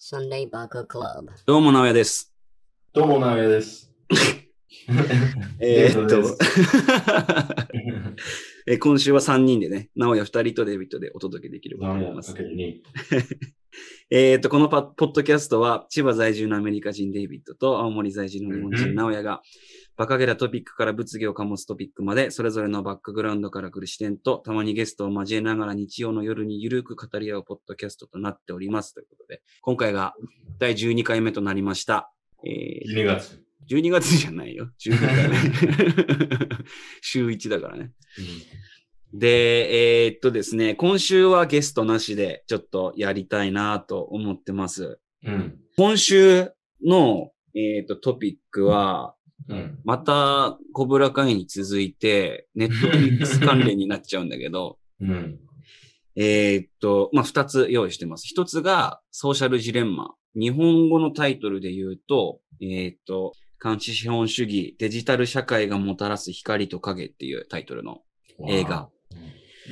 Sunday Baka Club. どうも、直哉です。どうも、なおやです。えーっと えー今週は3人でね、直哉2人とデイビッドでお届けできると思います。やかける2。えーっと、このパポッドキャストは、千葉在住のアメリカ人デイビッドと青森在住の日本人直哉が、バカげたトピックから物議を醸すトピックまで、それぞれのバックグラウンドから来る視点と、たまにゲストを交えながら日曜の夜にゆるく語り合うポッドキャストとなっております。ということで、今回が第12回目となりました。えー12月。12月じゃないよ。12回目。週1だからね。で、えーっとですね、今週はゲストなしでちょっとやりたいなと思ってます。うん。今週の、えーっとトピックは、うん。また、コブラ会に続いて、ネットフリックス関連になっちゃうんだけど、うん。えーっと、まあ、二つ用意してます。一つが、ソーシャルジレンマ。日本語のタイトルで言うと、えーっと、監視資本主義、デジタル社会がもたらす光と影っていうタイトルの映画。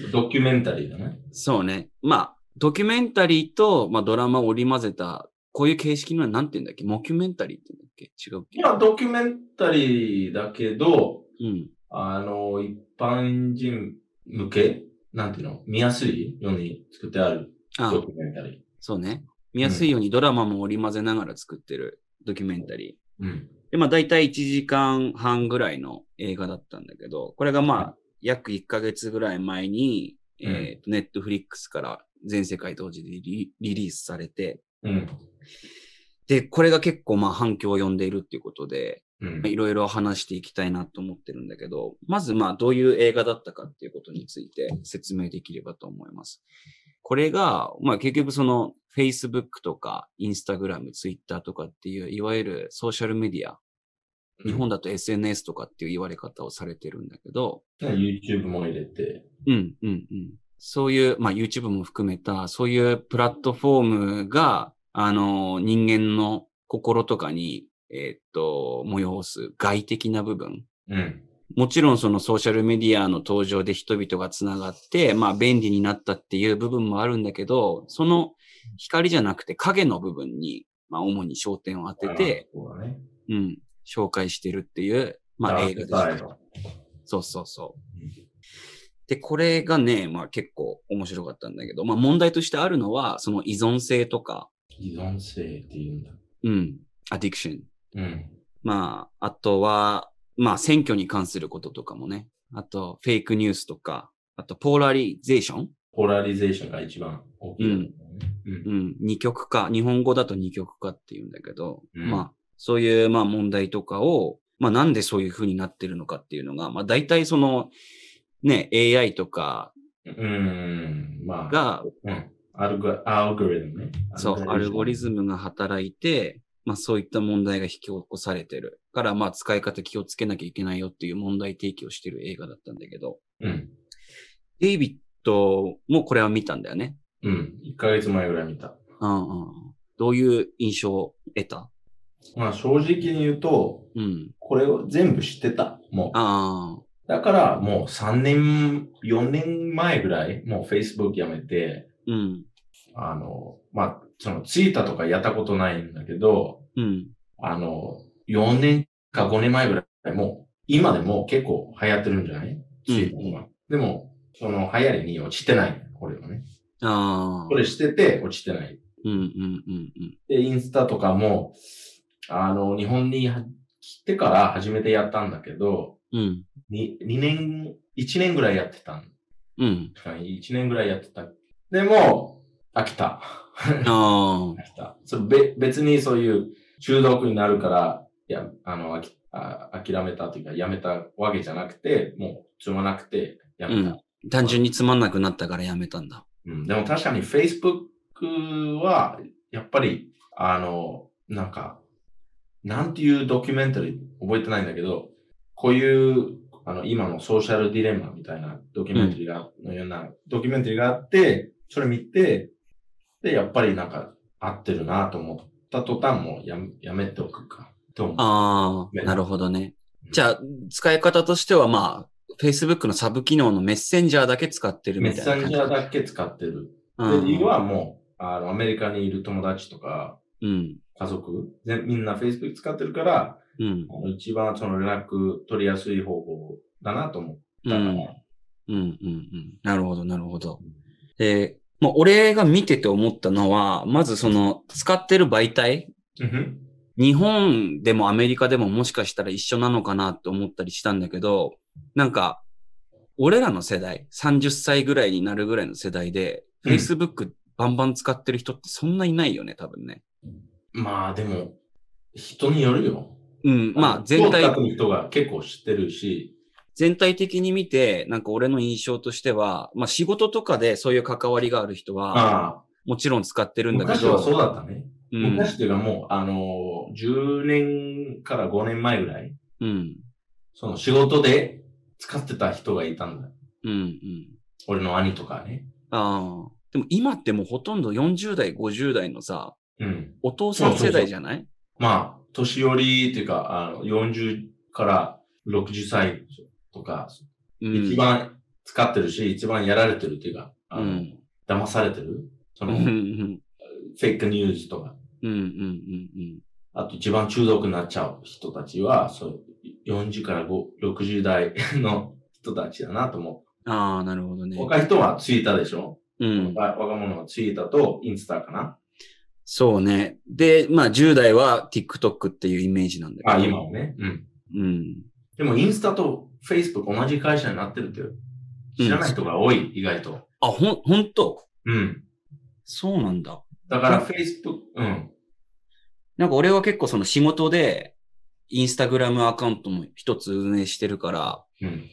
うん。ドキュメンタリーだね。そうね。まあ、ドキュメンタリーと、まあ、ドラマを織り交ぜた、こういう形式のは何て言うんだっけ？モキュメンタリーって言うんだっけ？違うっけ？いや、ドキュメンタリーだけど、うん。あの、一般人向け？なんていうの？見やすいように作ってあるあドキュメンタリそうね。見やすいようにドラマも織り交ぜながら作ってるドキュメンタリー。ー。うん。で、まあ大体1時間半ぐらいの映画だったんだけど、これがまあ約1ヶ月ぐらい前に、うんえっと、ネットフリックスから全世界同時でリリリースされて、うん。で、これが結構まあ反響を呼んでいるっていうことで、うん。いろいろ話していきたいなと思ってるんだけど、まずまあどういう映画だったかっていうことについて説明できればと思います。これが、まあ結局その Facebook とか Instagram、Twitter とかっていういわゆるソーシャルメディア、日本だと SNS とかっていう言われ方をされてるんだけど、ね YouTube も入れて。うん、うん、うん。そういう、まあ YouTube も含めた、そういうプラットフォームが、あの、人間の心とかに、えーっと、催す外的な部分。うん。もちろんそのソーシャルメディアの登場で人々がつながって、まあ便利になったっていう部分もあるんだけど、その光じゃなくて影の部分に、まあ主に焦点を当てて、うだね。うん、紹介してるっていう、まあ映画です。そうそうそう。で、これがね、まあ結構面白かったんだけど、まあ問題としてあるのは、その依存性とか、依存性っていうんだ。うん、アディクション。うん。まあ、あとは、まあ選挙に関することとかもね。あと、フェイクニュースとか、あと、 polarization polarization が一番大きい、ね。うん。うん、二極化。日本語だと二極化って言うんだけど、うんまあ、そういう、まあ問題とかを、まあなんでそういう風になってるのかっていうのが、まあ大体その、ね、AI とかうん。まあ。が、うん。アルゴアルゴリズムね。そう、アルゴリム。ズムが働いて、まあそういった問題が引き起こされてる。から、まあ使い方気をつけなきゃいけないよっていう問題提起をしてる映画だったんだけど、うん。デイビッドもこれは見たんだよね。うん。1ヶ月前ぐらい見た。うんうん。どういう印象を得た？まあ正直に言うと、うん。これを全部知ってた。もう。ああ。だからもう3年、4年前ぐらい、もう Facebook やめて、うん。あの、まあ、そのツイッターとかやったことないんだけど、うん。あの、4年か5年前ぐらい、もう、今でも結構流行ってるんじゃない？ツイッターは。でも、その流行りに落ちてない。これはね。ああこ。れしてて落ちてない。うんうんうんうん。で、インスタとかも、あの、日本に来てから初めてやったんだけど、うん。に2年、1年ぐらいやってたん。うん。1年ぐらいやってた。でも、飽きた。飽きた。そ別にそういう中毒になるから、いや、あの、あきあ諦めたというか、やめたわけじゃなくて、もう、つまなくて、やめた。単純につまんなくなったからやめたんだ。うん、でも確かに Facebook は、やっぱり、あの、なんか、なんていうドキュメンタリー覚えてないんだけど、こういう、あの、今のソーシャルディレンマみたいなドキュメンタリーが、のようなドキュメンタリーがあって、それ見て、で、やっぱりなんか合ってるなと思った途端もうやめやめておくか。と思う？ああ、なるほどね。じゃあ、使い方としてはまあ、Facebook のサブ機能のメッセンジャーだけ使ってるメッみたいな感じ？センジャーだけ使ってる。うんで、理由はもあの、アメリカにいる友達とか、うん。家族、全みんな Facebook 使ってるから、うん。一番その連絡取りやすい方法だなと思ったから。うん。うん。うん。うん。なるほど、なるほど。で、もう俺が見てて思ったのは、まずその、使ってる媒体うん日本でもアメリカでももしかしたら一緒なのかなって思ったりしたんだけど、なんか、俺らの世代、30歳ぐらいになるぐらいの世代で、うん Facebook バンバン使ってる人ってそんないないよね、多分ね。まあでも、人によるよ。うん、まあ全体人が結構知ってるし、全体的に見て、なんか俺の印象としては、まあ仕事とかでそういう関わりがある人は、もちろん使ってるんだけ昔はそうど、だったね。うん、昔っていうかもう、あの、10年から5年前ぐらい、うん、その仕事で使ってた人がいたんだ。うん、うん。俺の兄とかね。ああ。でも今ってもうほとんど40代、50代のさ、うん。お父さん世代じゃない？まあ、年寄りっていうか、あの、40から60歳とか、うん一番使ってるし、一番やられてるっていうか、あの、うん。騙されてる？そうん、うの、ん、フェイクニュースとか、うん、うん、うん。あと一番中毒になっちゃう人たちは、そう、40から5 60代の人たちだなと思ああ、なるほどう。ね。若い人はツイッターでしょ、うん。若若者はツイッターとインスタかな？そうね。で、まあ10代は TikTok っていうイメージなんだけど。あ、今はね。うん。うん。でもインスタと Facebook 同じ会社になってるって知らない人が多い、意外と。あ、ほん、ほんと？うん。そうなんだ。だから Facebook、うん。なんか俺は結構その仕事で、インスタグラムアカウントも一つ運営してるから、うん。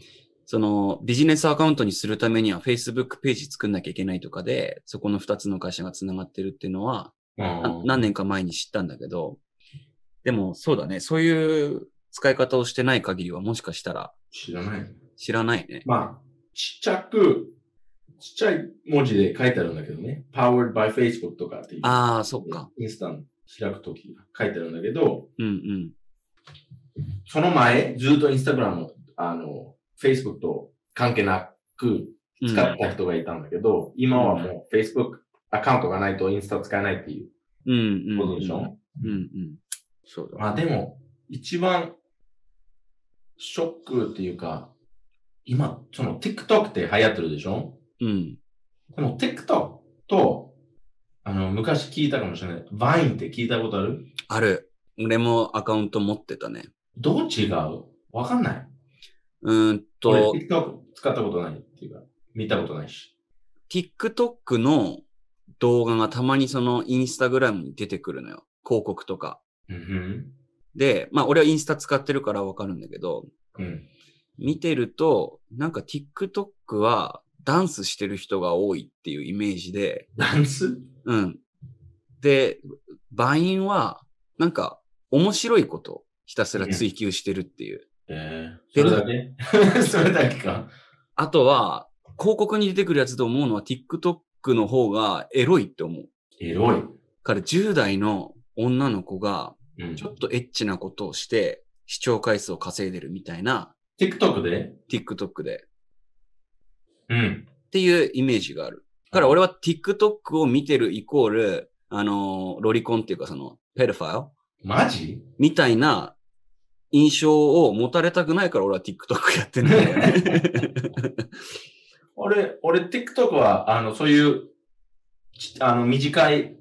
そのビジネスアカウントにするためには Facebook ページ作んなきゃいけないとかで、そこの二つの会社が繋がってるっていうのは、な何年か前に知ったんだけど、でもそうだね、そういう使い方をしてない限りはもしかしたら知らない。知らないね。まあ、ちっちゃく、ちっちゃい文字で書いてあるんだけどね。powered by Facebook とかっていう。ああ、そっか。インスタン開くとき書いてあるんだけど、うんうん。その前、ずっとインスタグラム、あの、Facebook と関係なくうん使った人がいたんだけど、今はもう Facebook アカウントがないとインスタ使えないっていううんうん。ことでしょ、うんうん。そうだ。まあでも、一番ショックっていうか、今、その TikTok って流行ってるでしょ？うん。でも TikTok と、あの、昔聞いたかもしれない。Vine って聞いたことある？ある。俺もアカウント持ってたね。どう違う？わかんないうーんと、俺 TikTok 使ったことないっていうか、見たことないし。TikTok の動画がたまにそのインスタグラムに出てくるのよ。広告とか。うんで、まあ俺はインスタ使ってるからわかるんだけど。うん。見てると、なんか TikTok はダンスしてる人が多いっていうイメージで、ダンス？うん。で、バインは、なんか面白いことをひたすら追求してるっていう。ええでそれだけ？それだけか。あとは、広告に出てくるやつと思うのは TikTok の方がエロいって思う。エロい。から10代の女の子がうん。ちょっとエッチなことをして視聴回数を稼いでるみたいな。TikTok で？TikTok で。うん。っていうイメージがある。だから俺は TikTok を見てるイコール、あのーロリコンっていうかそのペルファイルマジ？みたいな印象を持たれたくないから俺は TikTok やってるんだよね。俺、俺 TikTok は、あの、そういう、ちあの、短い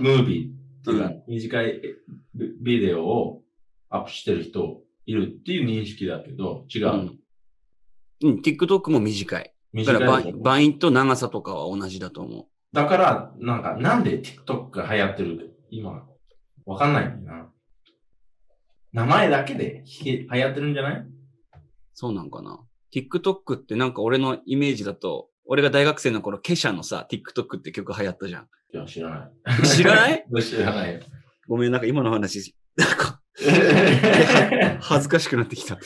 ムービーっていうか、うん短いビビデオをアップしてる人いるっていう認識だけど、違う。うんうん、TikTok も短い。だ短から Vine でしょ Vine と長さとかは同じだと思う。だから、なんか、なんで TikTok が流行ってる今、わかんないんだよな。名前だけでひ流行ってるんじゃない？そうなんかな。TikTok ってなんか俺のイメージだと、俺が大学生の頃、ケシャのさ、TikTok って曲流行ったじゃん。いや、知らない。知らない？知らないよ。ごめん、なんか今の話、なんか恥ずかしくなってきた。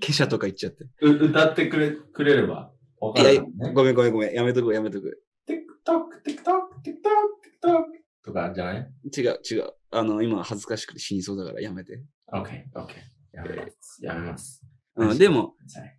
ケシャとか言っちゃって。う歌ってくれ、くれればわかいやるのね。ごめんごめんごめん。やめとくやめとく。TikTok、TikTok、TikTok、TikTok とかじゃない？違う違う。あの、今恥ずかしくて死にそうだからやめて。?OK、OK。やめます。やめます。うん、でも、はい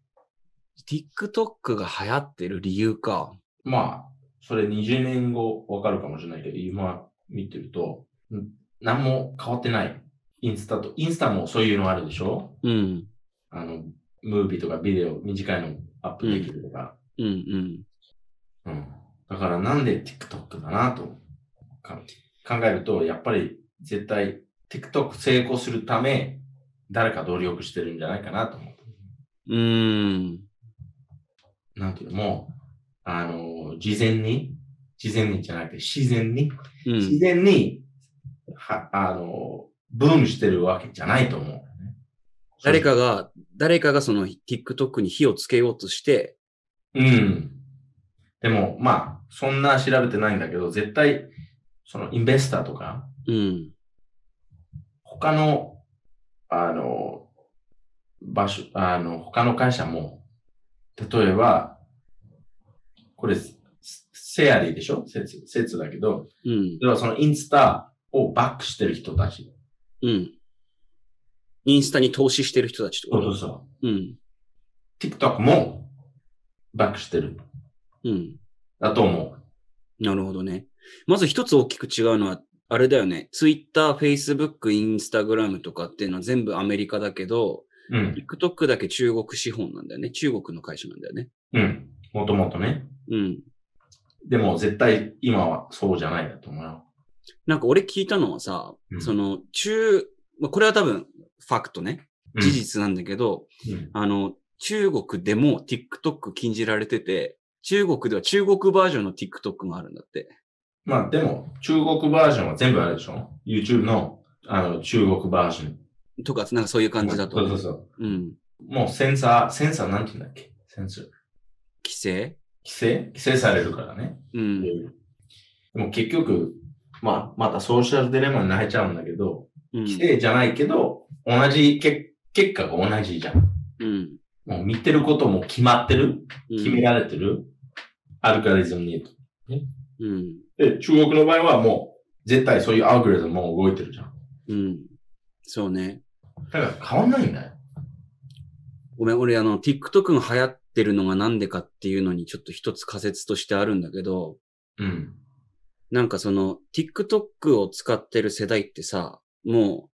TikTok が流行ってる理由か。まあ、それ20年後わかるかもしれないけど、今見てると、ん何も変わってない。インスタと、インスタもそういうのあるでしょ？うん。あの、ムービーとかビデオ短いのアップできるとか。うんうん。うん。だからなんで TikTok だなとか考えると、やっぱり絶対 TikTok 成功するため、誰か努力してるんじゃないかなと思う。うーん。なんていうの？もう、あの、事前に、事前にじゃなくて自然に、うん。自然に、は、あの、ブームしてるわけじゃないと思う。誰かが、誰かがその TikTok に火をつけようとして、うん。でも、まあ、そんな調べてないんだけど、絶対、そのインベスターとか、うん。他の、あの、場所、あの、他の会社も、例えば、これ、セアリーでしょ？説、説だけど、うん。ではそのインスタをバックしてる人たち。うん。インスタに投資してる人たちってこと？そう。うん。TikTok もバックしてる。うん。だと思なるほどね。まず一つ大きく違うのは、あれだよね。Twitter、Facebook、Instagram とかっていうのは全部アメリカだけど、う。うん。TikTok だけ中国資本なんだよね。中国の会社なんだよね。うん。もともとね。うん。でも絶対今はそうじゃないだと思うよ。なんか俺聞いたのはさ、うんその中、まあこれは多分ファクトね。うん事。実なんだけど、うんあの、中国でも TikTok 禁じられてて、中国では中国バージョンの TikTok があるんだって。まあでも、中国バージョンは全部あるでしょ ?YouTube の、あの、中国バージョン。とか、なんかそういう感じだと思う。そうそうそう。うん。もうセンサー、センサーなんて言うんだっけ？センサー。規制？規制？規制されるからね。うん。でも結局、まあ、またソーシャルデレマになっちゃうんだけど、うん。規制じゃないけど、同じけ、結果が同じじゃん。うん。もう見てることも決まってる？うん決められてる、アルカリズムに。うん。で、中国の場合はもう、絶対そういうアルゴリズムも動いてるじゃん。うん。そうね。だから変わんないんだよ。ごめん、俺あの、TikTok が流行ってるのがなんでかっていうのにちょっと一つ仮説としてあるんだけど、うん。なんかその、TikTok を使ってる世代ってさ、も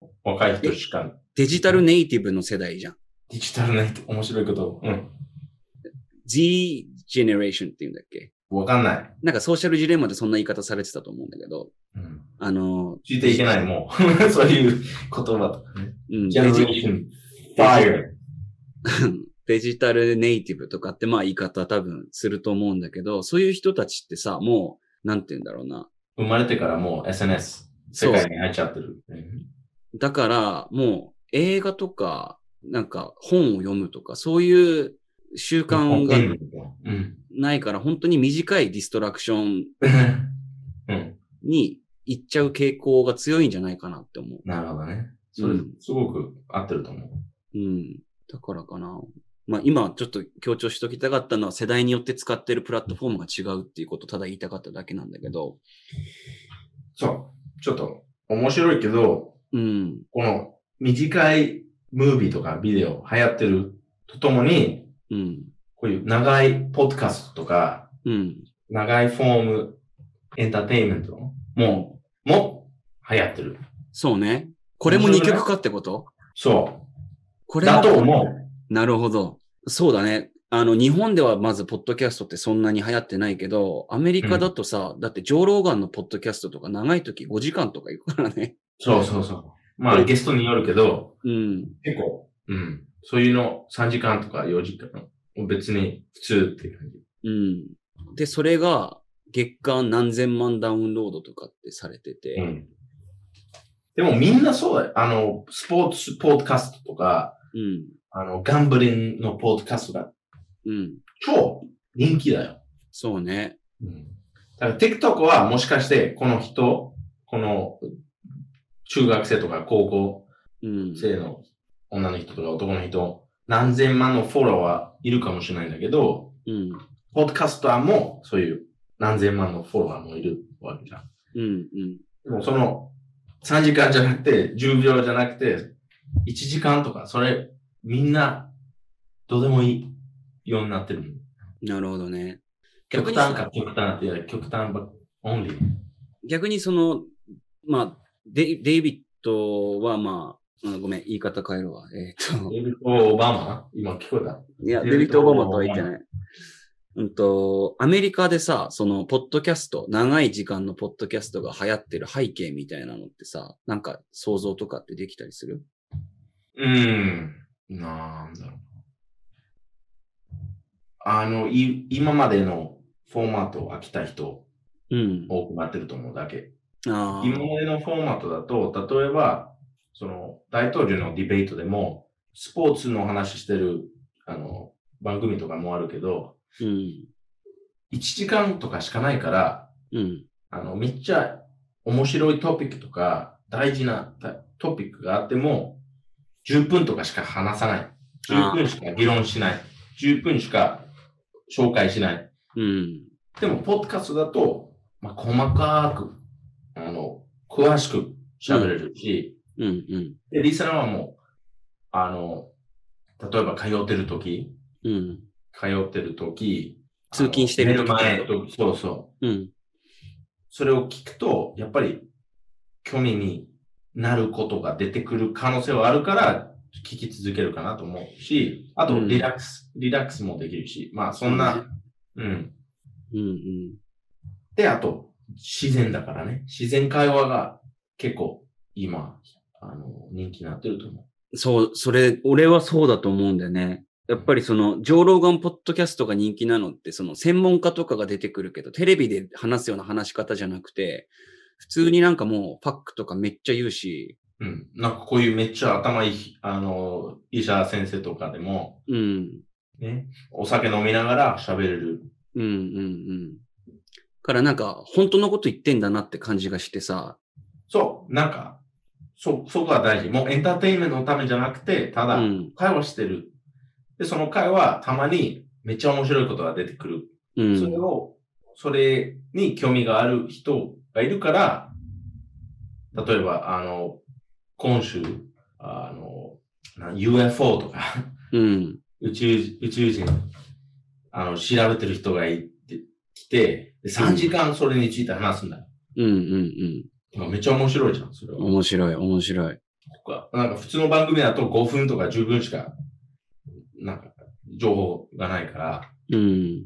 う若い人しか、デジタルネイティブの世代じゃん。デジタルねって面白いこと。うん。Z generation って言うんだっけ？わかんない。なんかソーシャルジレンマでそんな言い方されてたと思うんだけど、うん。あの、聞いていけない、もう。そういう言葉とかね。うん、ジェネレーション、ファイア。デジタルネイティブとかってまあ言い方多分すると思うんだけど、そういう人たちってさ、もう、なんて言うんだろうな。生まれてからもう SNS、世界に入っちゃってる。うんだから、もう映画とか、なんか本を読むとか、そういう習慣がうん。ないから、本当に短いディストラクションうん。に行っちゃう傾向が強いんじゃないかなって思う。なるほどね。それうん、すごく合ってると思う。うん。だからかな。まあ今ちょっと強調しときたかったのは世代によって使ってるプラットフォームが違うっていうことをただ言いたかっただけなんだけど。そう。ちょっと面白いけど、うん。この短いムービーとかビデオ流行ってるとともに、うん。こういう長いポッドキャストとか、うん。長いフォームエンターテインメントも、も流行ってる。そうね。これも2曲かってこと？そう。これも？だと思う。なるほど。そうだね。あの、日本ではまず、ポッドキャストってそんなに流行ってないけど、アメリカだとさ、だって、ジョー・ローガンのポッドキャストとか長い時5時間とか行くからね。そうそうそう。まあ、ゲストによるけど、うん。結構、うん。そういうの3時間とか4時間、別に普通っていう感じ。うん。で、それが、月間何千万ダウンロードとかってされてて、うん。でもみんなそうだよ。あの、スポーツポッドキャストとか、うん。あの、ガンブリンのポッドキャストがうん。超人気だよ。そうね。うん。だから TikTok はもしかしてこの人、この中学生とか高校うん。生の女の人とか男の人、何千万のフォロワーいるかもしれないんだけど、うん。ポッドキャスターもそういう何千万のフォロワーもいるわけじゃん。うん。うん。でもその3時間じゃなくて、10秒じゃなくて、1時間とか、それみんなどうでもいいようになってる。なるほどね。極端か極端って極端ば、オンリー。逆にその、まあ、デイデイビッドはまあ、うんごめん、言い方変えるわ。えっ、と、デイビッド・オバマ？今聞こえたいや、デイビッドデビッド・オバマとは言ってない。うんと、アメリカでさ、その、ポッドキャスト、長い時間のポッドキャストが流行ってる背景みたいなのってさ、なんか想像とかってできたりする？うん。なんだろう。あの、い、今までのフォーマットを飽きた人うん。多くなってると思うだけ。今までのフォーマットだと、例えば、その、大統領のディベートでも、スポーツの話してる、あの、番組とかもあるけど、うん。1時間とかしかないから、うん。あの、めっちゃ面白いトピックとか、大事なたトピックがあっても、10分とかしか話さない。10分しか議論しない。10分しか紹介しない。うん。でも、ポッドキャストだと、まあ、細かく、あの、詳しく喋れるし、うん。うん。で、リスナーはもう、あの、例えば通ってる時うん。通ってる時通勤してる時寝る前とそうそう。うん。それを聞くと、やっぱり、興味になることが出てくる可能性はあるから、聞き続けるかなと思うし、あと、うんリラックス、リラックスもできるし、まあ、そんな、うん。うん。うん。で、あと、自然だからね。自然会話が結構、今、あの、人気になってると思そう、それ、俺はそうだと思うんだよね。やっぱりその、上ローガンポッドキャストが人気なのって、その、専門家とかが出てくるけど、テレビで話すような話し方じゃなくて、普通になんかもう、ファックとかめっちゃ言うし、う。うん。なんかこういうめっちゃ頭いい、あの、医者先生とかでも、うん。ね、お酒飲みながら喋れる。うん、うん、うん。からなんか、本当のこと言ってんだなって感じがしてさ、そう、なんか、そ、そこが大事。もうエンターテインメントのためじゃなくて、ただ、うん、会話してる。で、その会話、たまにめっちゃ面白いことが出てくる。うそれん、を、それに興味がある人がいるから、例えば、あの、今週、あの、な UFO とか、うん、宇宙、宇宙人、あの、調べてる人がいて、来て、で3時間それについて話すんだよ。うん、うん、まあめっちゃ面白いじゃん、それうん。は。面白い、面白い。なんか普通の番組だと5分とか10分しか、なんか、情報がないから、うん、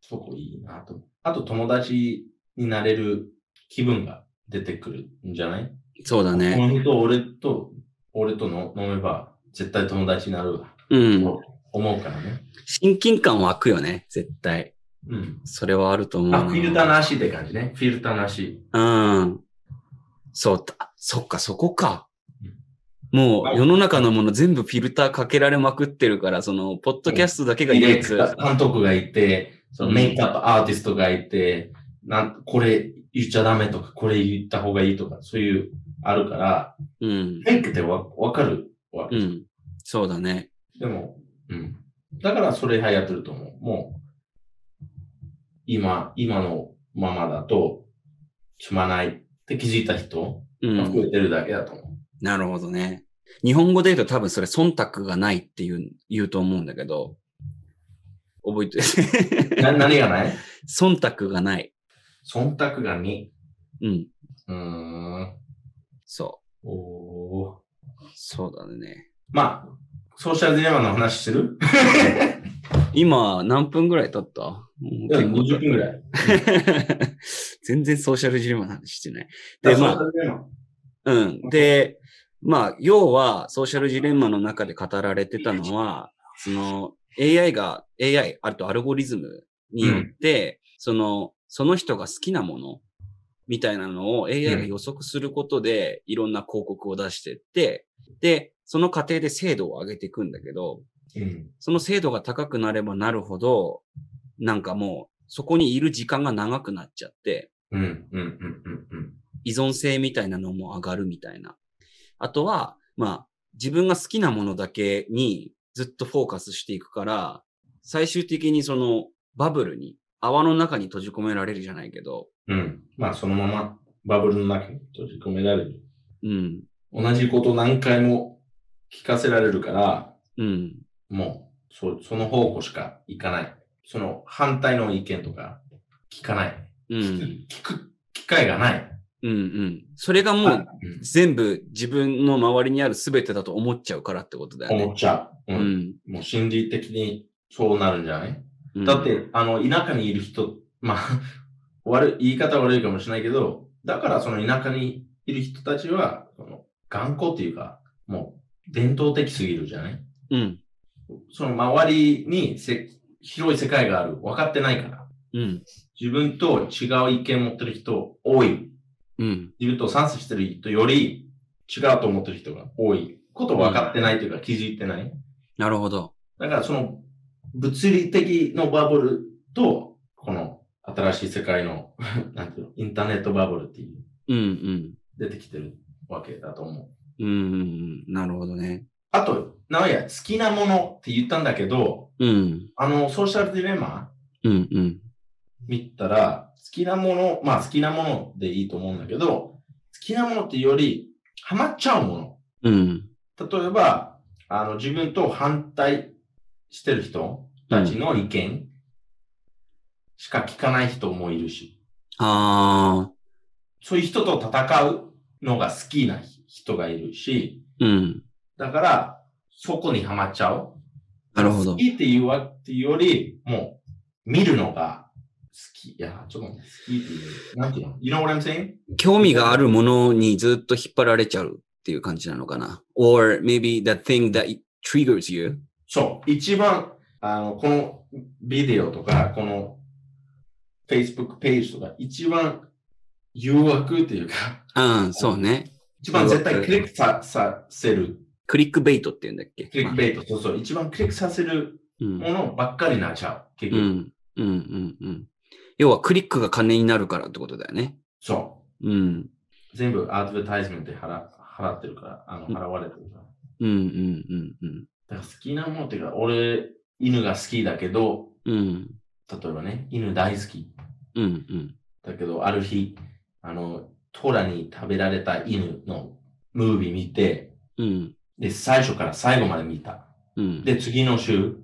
そこいいなと。あと友達になれる気分が出てくるんじゃない？こそうだね。の人、俺と、俺との飲めば絶対友達になるわ。うん。と思うからね。親近感湧くよね、絶対。うん。それはあると思うな。あ、フィルターなしって感じね。フィルターなし。うん。そうだ。そっか、そこか。もう世の中のもの全部フィルターかけられまくってるから、その、ポッドキャストだけが唯一。監督がいて、そのメイクアップアーティストがいて、なん、これ言っちゃダメとか、これ言った方がいいとか、そういう、あるから、うん。メイクってわ、わかるわけ、うん。そうだね。でも、うん。だからそれ流行ってると思う。もう、今、今のままだと、つまないって気づいた人うん。が増えてるだけだと思う。なるほどね。日本語で言うと多分それ忖度がないっていう、言うと思うんだけど、覚えてな 何がない？忖度がない。忖度がに。うん。うーん。そおー。う。そうだね。まあ、ソーシャルディレマの話する？今、何分ぐらい経った？もういや結構経50分ぐらい。全然ソーシャルジレンマの話してない。で、まあうん。で、まあ、要は、ソーシャルジレンマの中で語られてたのは、その、AI が、AI、あとアルゴリズムによって、その、その人が好きなもの、みたいなのを AI が予測することで、いろんな広告を出してって、で、その過程で精度を上げていくんだけど、うん。その精度が高くなればなるほど、なんかもう、そこにいる時間が長くなっちゃって。依存性みたいなのも上がるみたいな。あとは、まあ、自分が好きなものだけにずっとフォーカスしていくから、最終的にそのバブルに、泡の中に閉じ込められるじゃないけど、うん。まあ、そのままバブルの中に閉じ込められる。うん、同じこと何回も聞かせられるから、うん、もう、そその方向しか行かない。その反対の意見とか聞かない。うん。聞く機会がない。うんうん。それがもううん全部自分の周りにある全てだと思っちゃうからってことだよね。思っちゃう。ううんん。もう心理的にそうなるんじゃない、うんだっ、て、あの、田舎にいる人、まあ、悪い、言い方悪いかもしれないけど、だからその田舎にいる人たちは、その頑固っていうか、もう伝統的すぎるじゃない？うん。その周りにせ広い世界がある。分かってないから。うん。自分と違う意見持ってる人多い。うん。自分と賛成してる人より違うと思ってる人が多い。こと分かってないというか気づいてない。なるほど。だからその物理的のバブルと、この新しい世界の、なんていうの、インターネットバブルっていう、うんうん。出てきてるわけだと思う。うんうんうん。なるほどね。あと、なんや、好きなものって言ったんだけど、うん。あの、ソーシャルディレマうんうん。見たら、好きなもの、まあ好きなものでいいと思うんだけど、好きなものっていうより、ハマっちゃうもの。うん。例えば、あの、自分と反対してる人たちの意見しか聞かない人もいるし、ああ。そういう人と戦うのが好きな人がいるし、うん。だから、そこにはまっちゃう。なるほど好きっていうわっていうより、もう、見るのが好き。いや、ちょっと好きっていう。なんていうの ?You know what I'm saying? 興味があるものにずっと引っ張られちゃうっていう感じなのかな。or maybe the thing that triggers you. そう。一番、あの、このビデオとか、この Facebook ページとか、一番誘惑っていうか、うん、そうね。一番絶対クリックささせる。クリックベイトって言うんだっけ？クリックベイト、そうそう。一番クリックさせるうんものばっかりになっちゃう。結局。うん、うん、うん、うん。要はクリックが金になるからってことだよね。そうん、う。全部アドバタイズメントで払払ってるから、あの、うん払われてるから。うん、うん、うん、うん。だから好きなものっていうか、俺、犬が好きだけど、うん、例えばね、犬大好き。うん、うん。だけど、ある日、あの、トラに食べられた犬のムービー見て、うん、で、最初から最後まで見た。うん。で、次の週、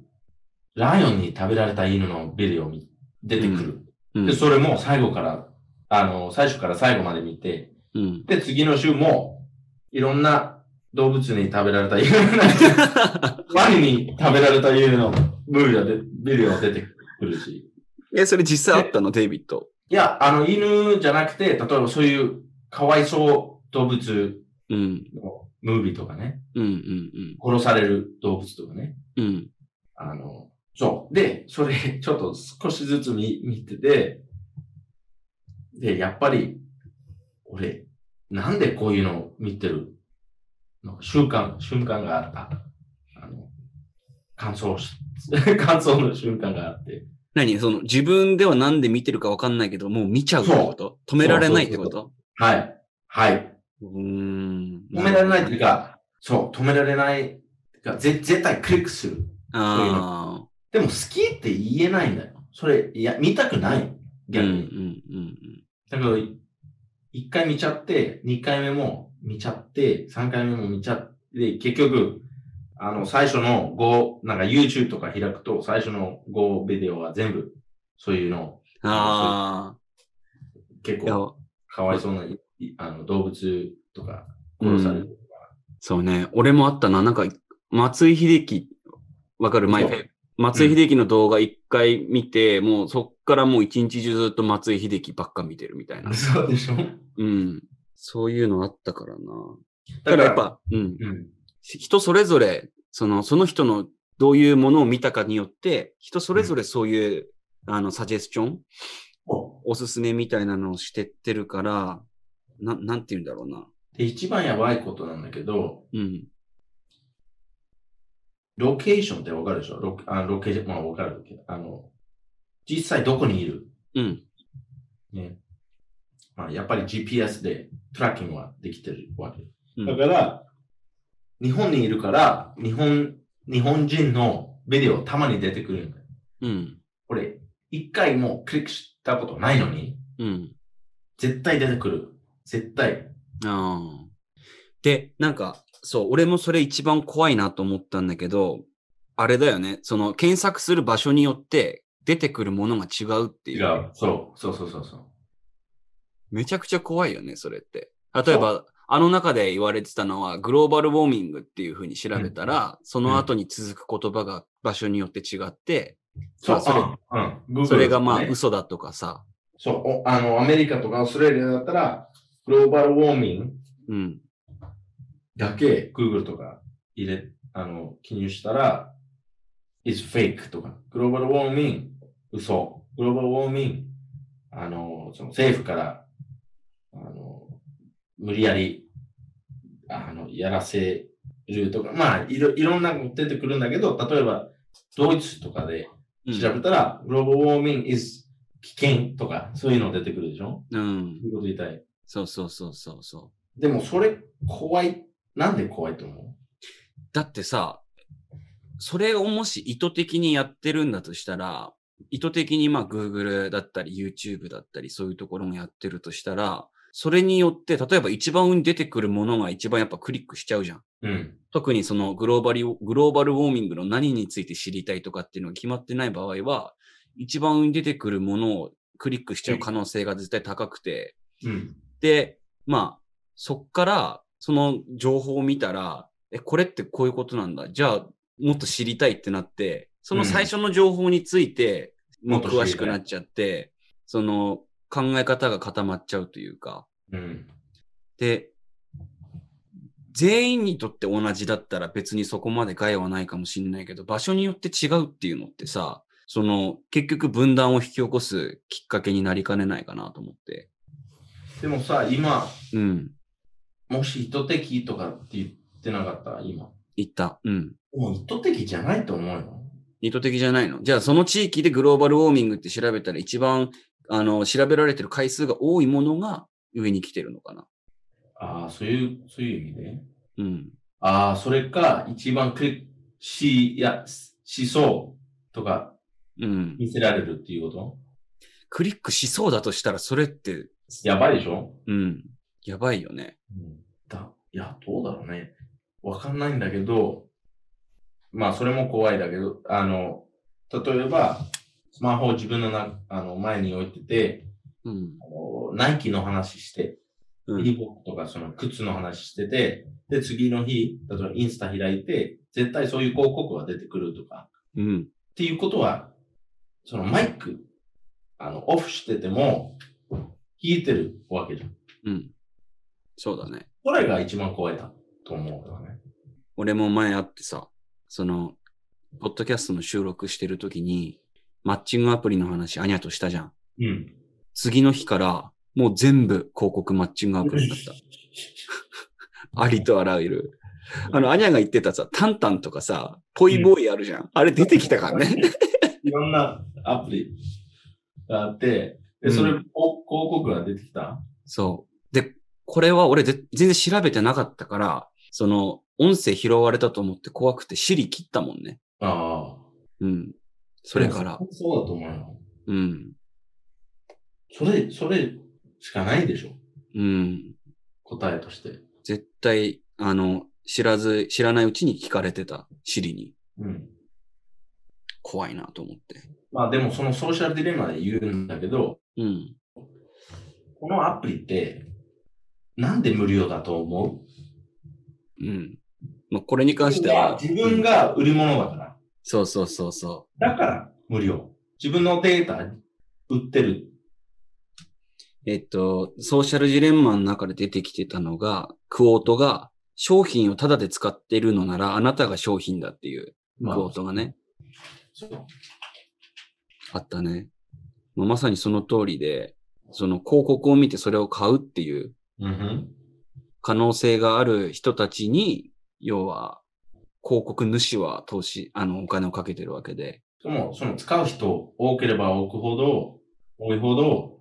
ライオンに食べられた犬のビデオ見出てくる。うんで、それも最後から、あの、最初から最後まで見て、うん。で、次の週も、いろんな動物に食べられた犬、ワニに食べられた犬のムービーがでビデオ出てくるし。え、それ実際あったの、デイビッド。いや、あの、犬じゃなくて、例えばそういうかわいそう動物うん、のムービーとかね、うん、うん、殺される動物とかね。うん。うん。あの、そう。で、それ、ちょっと少しずつ見見てて、で、やっぱり、俺、なんでこういうのを見てるの瞬間、瞬間があった。あの、感想し、感想の瞬間があって。何？その、自分ではなんで見てるかわかんないけど、もう見ちゃうってこと？止められないってこと？はい。はい。うーん。止められないっていうか、そう、止められないっていうか、ぜ絶対クリックする。あでも好きって言えないんだよ。それ、いや、見たくない。あ。うん、逆に。うん、うん、だけど、一回見ちゃって、二回目も見ちゃって、三回目も見ちゃって、結局、あの、最初の5、なんか YouTube とか開くと、最初の5ビデオは全部、そういうの、うん。ああ。結構、かわいそうな、いあの、動物とか、殺されるとか。そうね。俺もあったな。なんか、松井秀喜、わかる？マイフェイ松井秀喜の動画一回見て、もうそっからもう一日中ずっと松井秀喜ばっか見てるみたいな。そうでしょうん。そういうのあったからな。だだからやっ、ぱ、うん。うん。人それぞれ、その、その人のどういうものを見たかによって、人それぞれそういう、あの、サジェスチョン、そおすすめみたいなのをしてってるから、な、なんて言うんだろうな。うで、一番やばいことなんだけど、うん。ロケーションってわかるでしょ？ロあロケーション、まあわかるけど、あの、実際どこにいる？うん。ね。まあ、やっぱり GPS でトラッキングはできてるわけ。うんだから、日本にいるから、日本、日本人のビデオたまに出てくるんだよ。うん。これ、一回もクリックしたことないのに、うん。絶対出てくる。絶対。ああ。で、なんか、そう、俺もそれ一番怖いなと思ったんだけど、あれだよね。その、検索する場所によって出てくるものが違うっていう。違う。そう。そうそうそうそう。めちゃくちゃ怖いよね、それって。例えば、あの中で言われてたのは、グローバルウォーミングっていうふうに調べたら、その後に続く言葉が場所によって違って、そう、まあそれあうん。それがまあ嘘だとかさ、そうお、あの、アメリカとかオーストラリアだったら、グローバルウォーミングうん。だけ Google とか入れ、あの、記入したら、is fake とか、グローバルウォーミング、嘘。グローバルウォーミング、あの、その政府から、無理やり、あの、やらせるとか、まあ、いろ、いろんなの出てくるんだけど、例えば、ドイツとかでうん調べたら、グローバルウォーミング is 危険とか、そういうの出てくるでしょ？うんそう。いうこと言いたい。そうそうそうそうそう。でも、それ、怖い。なんで怖いと思だってさ、それをもし意図的にやってるんだとしたら、意図的にまあ Google だったり YouTube だったりそういうところもやってるとしたら、それによって、例えば一番上に出てくるものが一番やっぱクリックしちゃうじゃん。ううん。特にそのグローバル、グローバルウォーミングの何について知りたいとかっていうのが決まってない場合は、一番上に出てくるものをクリックしちゃう可能性が絶対高くて、うん。で、まあ、そっから、その情報を見たら、え、これってこういうことなんだ。じゃあ、もっと知りたいってなって、その最初の情報について、もう詳しくなっちゃって、その考え方が固まっちゃうというか。うん。で、全員にとって同じだったら別にそこまで害はないかもしれないけど、場所によって違うっていうのってさ、その、結局分断を引き起こすきっかけになりかねないかなと思って。でもさ、今、うん。もし意図的とかって言ってなかった？今。言った。うん。もう意図的じゃないと思うよ。意図的じゃないの？じゃあその地域でグローバルウォーミングって調べたら一番、あの、調べられてる回数が多いものが上に来てるのかなああ、そういう、そういう意味で？うん。ああ、それか、一番クリックし、や、しそうとかうん。見せられるっていうこと？クリックしそうだとしたらそれって、やばいでしょ？うん。やばいよね。うん。だ、いや、どうだろうね。わかんないんだけど、まあ、それも怖いだけど、あの、例えば、スマホを自分のな、あの、前に置いてて、うん。あのナイキの話して、うん。リボックとかその靴の話してて、で、次の日、例えばインスタ開いて、絶対そういう広告が出てくるとか、うん。っていうことは、そのマイク、あの、オフしてても、聞いてるわけじゃん。うん。そうだね。これが一番怖いだと思うからね。俺も前あってさ、その、ポッドキャストの収録してる時に、マッチングアプリの話、アニャとしたじゃん。うん。次の日から、もう全部広告マッチングアプリだった。ありとあらゆる。あの、アニャが言ってたさ、タンタンとかさ、ポイボーイあるじゃん。あれ出てきたからね。いろんなアプリがあって、で、それ、うんお広告が出てきた？そう。で、これは俺ぜ全然調べてなかったから、その、音声拾われたと思って怖くて、シリ切ったもんね。ああ。うん。それから。そうだと思うよ。うん。それ、それしかないでしょ。うん。答えとして。絶対、あの、知らず、知らないうちに聞かれてた、シリに。うん。怖いなと思って。まあでもそのソーシャルディレマで言うんだけど、うん。このアプリって、なんで無料だと思う？うん。まあ、これに関しては。自分が売るものだから。そうそうそうそだから無料。自分のデータ売ってる。う。えっと、ソーシャルジレンマの中で出てきてたのが、クオートが、商品をタダで使っているのなら、あなたが商品だっていうまクオートがね、そうあったね。まあまさにその通りで、その広告を見てそれを買うっていう可能性がある人たちに、要は、広告主は投資、あの、お金をかけてるわけで。でも、その使う人多ければ多くほど、多いほど、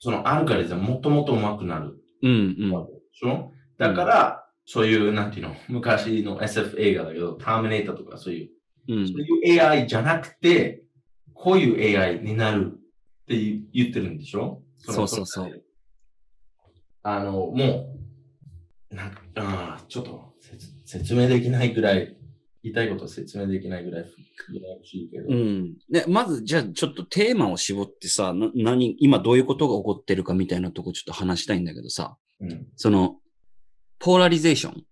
そのアルカリズムもっともっと上手くなる。うん、うん。しょ？だから、そういう、なんていうの、昔の SF 映画だけど、ターミネーターとかそういう、うん。そういう AI じゃなくて、こういう AI になるって言ってるんでしょ？そうそうそう。のあの、もう、なんか、あーちょっと説説明できないぐらい言いたいことは説明できないぐらいしいけど。うん。ね、まず、じゃあ、ちょっとテーマを絞ってさ、な、何、今どういうことが起こってるかみたいなとこちょっと話したいんだけどさ、うん。その、ポーラリゼーション、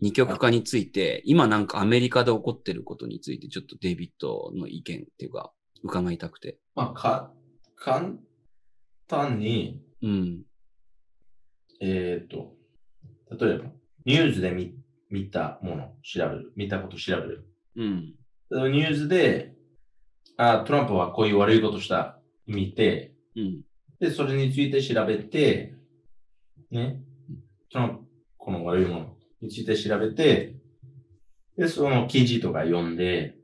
二極化について、今なんかアメリカで起こってることについて、ちょっとデイビッドの意見っていうか、伺いたくて。まあ、か、簡単に、うん。えっ、と、例えば、ニュースで見見たもの調べる。見たこと調べる。うん。ニュースで、あ、トランプはこういう悪いことした、見て、うん。で、それについて調べて、ね、トランプ、この悪いものについて調べて、で、その記事とか読んで、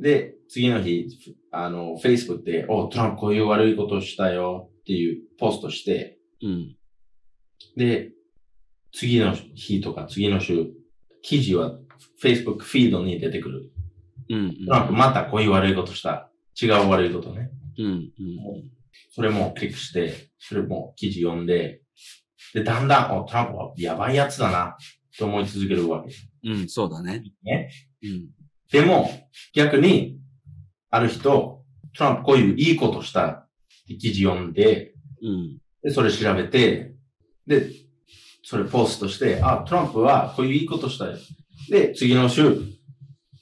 で、次の日、あの、Facebook で、お、トランプこういう悪いことをしたよっていうポストして、うん。で、次の日とか次の週、記事は Facebook フィードに出てくる。うん。トランプまたこういう悪いことした。違う悪いことね。うん。うん。それもクリックして、それも記事読んで、で、だんだん、お、トランプはやばいやつだな、と思い続けるわけ。うん。そうだね。ね。うん。でも、逆に、ある人、トランプこういういいことした記事読んで、うん。で、それ調べて、で、それポストして、あ、トランプはこういういいことしたよ。で、次の週、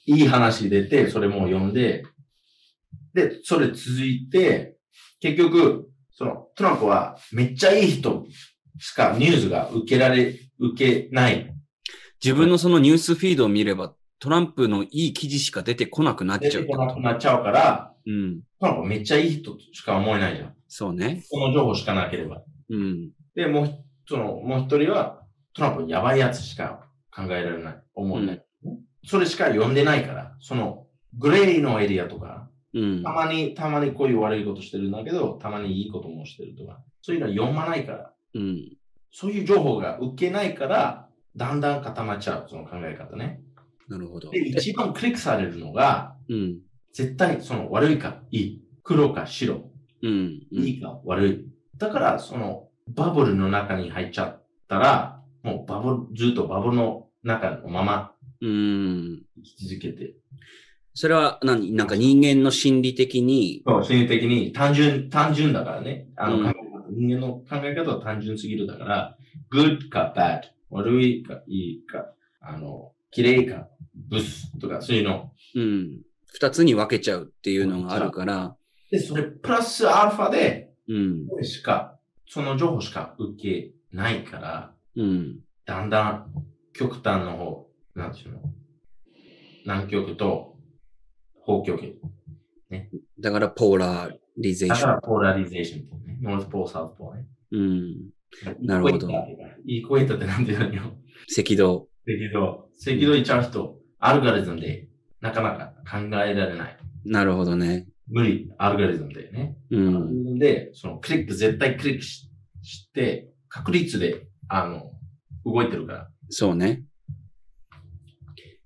いい話出て、それも読んで、で、それ続いて、結局、その、トランプはめっちゃいい人しかニュースが受けられ、受けない。自分のそのニュースフィードを見れば、トランプのいい記事しか出てこなくなっ出ちゃうってこなくなっちゃうから、と。うん。トランプはめっちゃいい人しか思えないじゃん。そうね。その情報しかなければ。うん。で、もう、その、もう一人は、トランプやばいやつしか考えられない。思えない。それしか読んでないから、その、グレーのエリアとか、うんた。まに、たまにこういう悪いことしてるんだけど、たまにいいこともしてるとか、そういうのは読まないから、うん。そういう情報が受けないから、だんだん固まっちゃう、その考え方ね。なるほど。で、一番クリックされるのが、うん。絶対その悪いかいい、黒か白、うん。うんいいか悪い。だから、そのバブルの中に入っちゃったら、もうバブル、ずっとバブルの中のままうん。生き続けて、それは何？なんか人間の心理的に、そう心理的に単純、単純だからね。あの、うん人間の考え方は単純すぎるだから、good か bad、悪いかいいか、あの、綺麗かブスとかそういうの。うん。二つに分けちゃうっていうのがあるから、で、それプラスアルファで、うん。しか、その情報しか受けないから、うん。だんだん極端の方、なんていうの南極と北極。だから、ポーラリゼーション。だからポーラリゼーションね。ノースポール、サウスポールね。うん。なるほどイコエーターってなんていうのよ。赤道。赤道。赤道行っちゃう人、アルゴリズムでなかなか考えられない。なるほどね。無理、アルゴリズムでね。うん。で、そのクリック、絶対クリックしして、確率で、あの、動いてるから。そうね。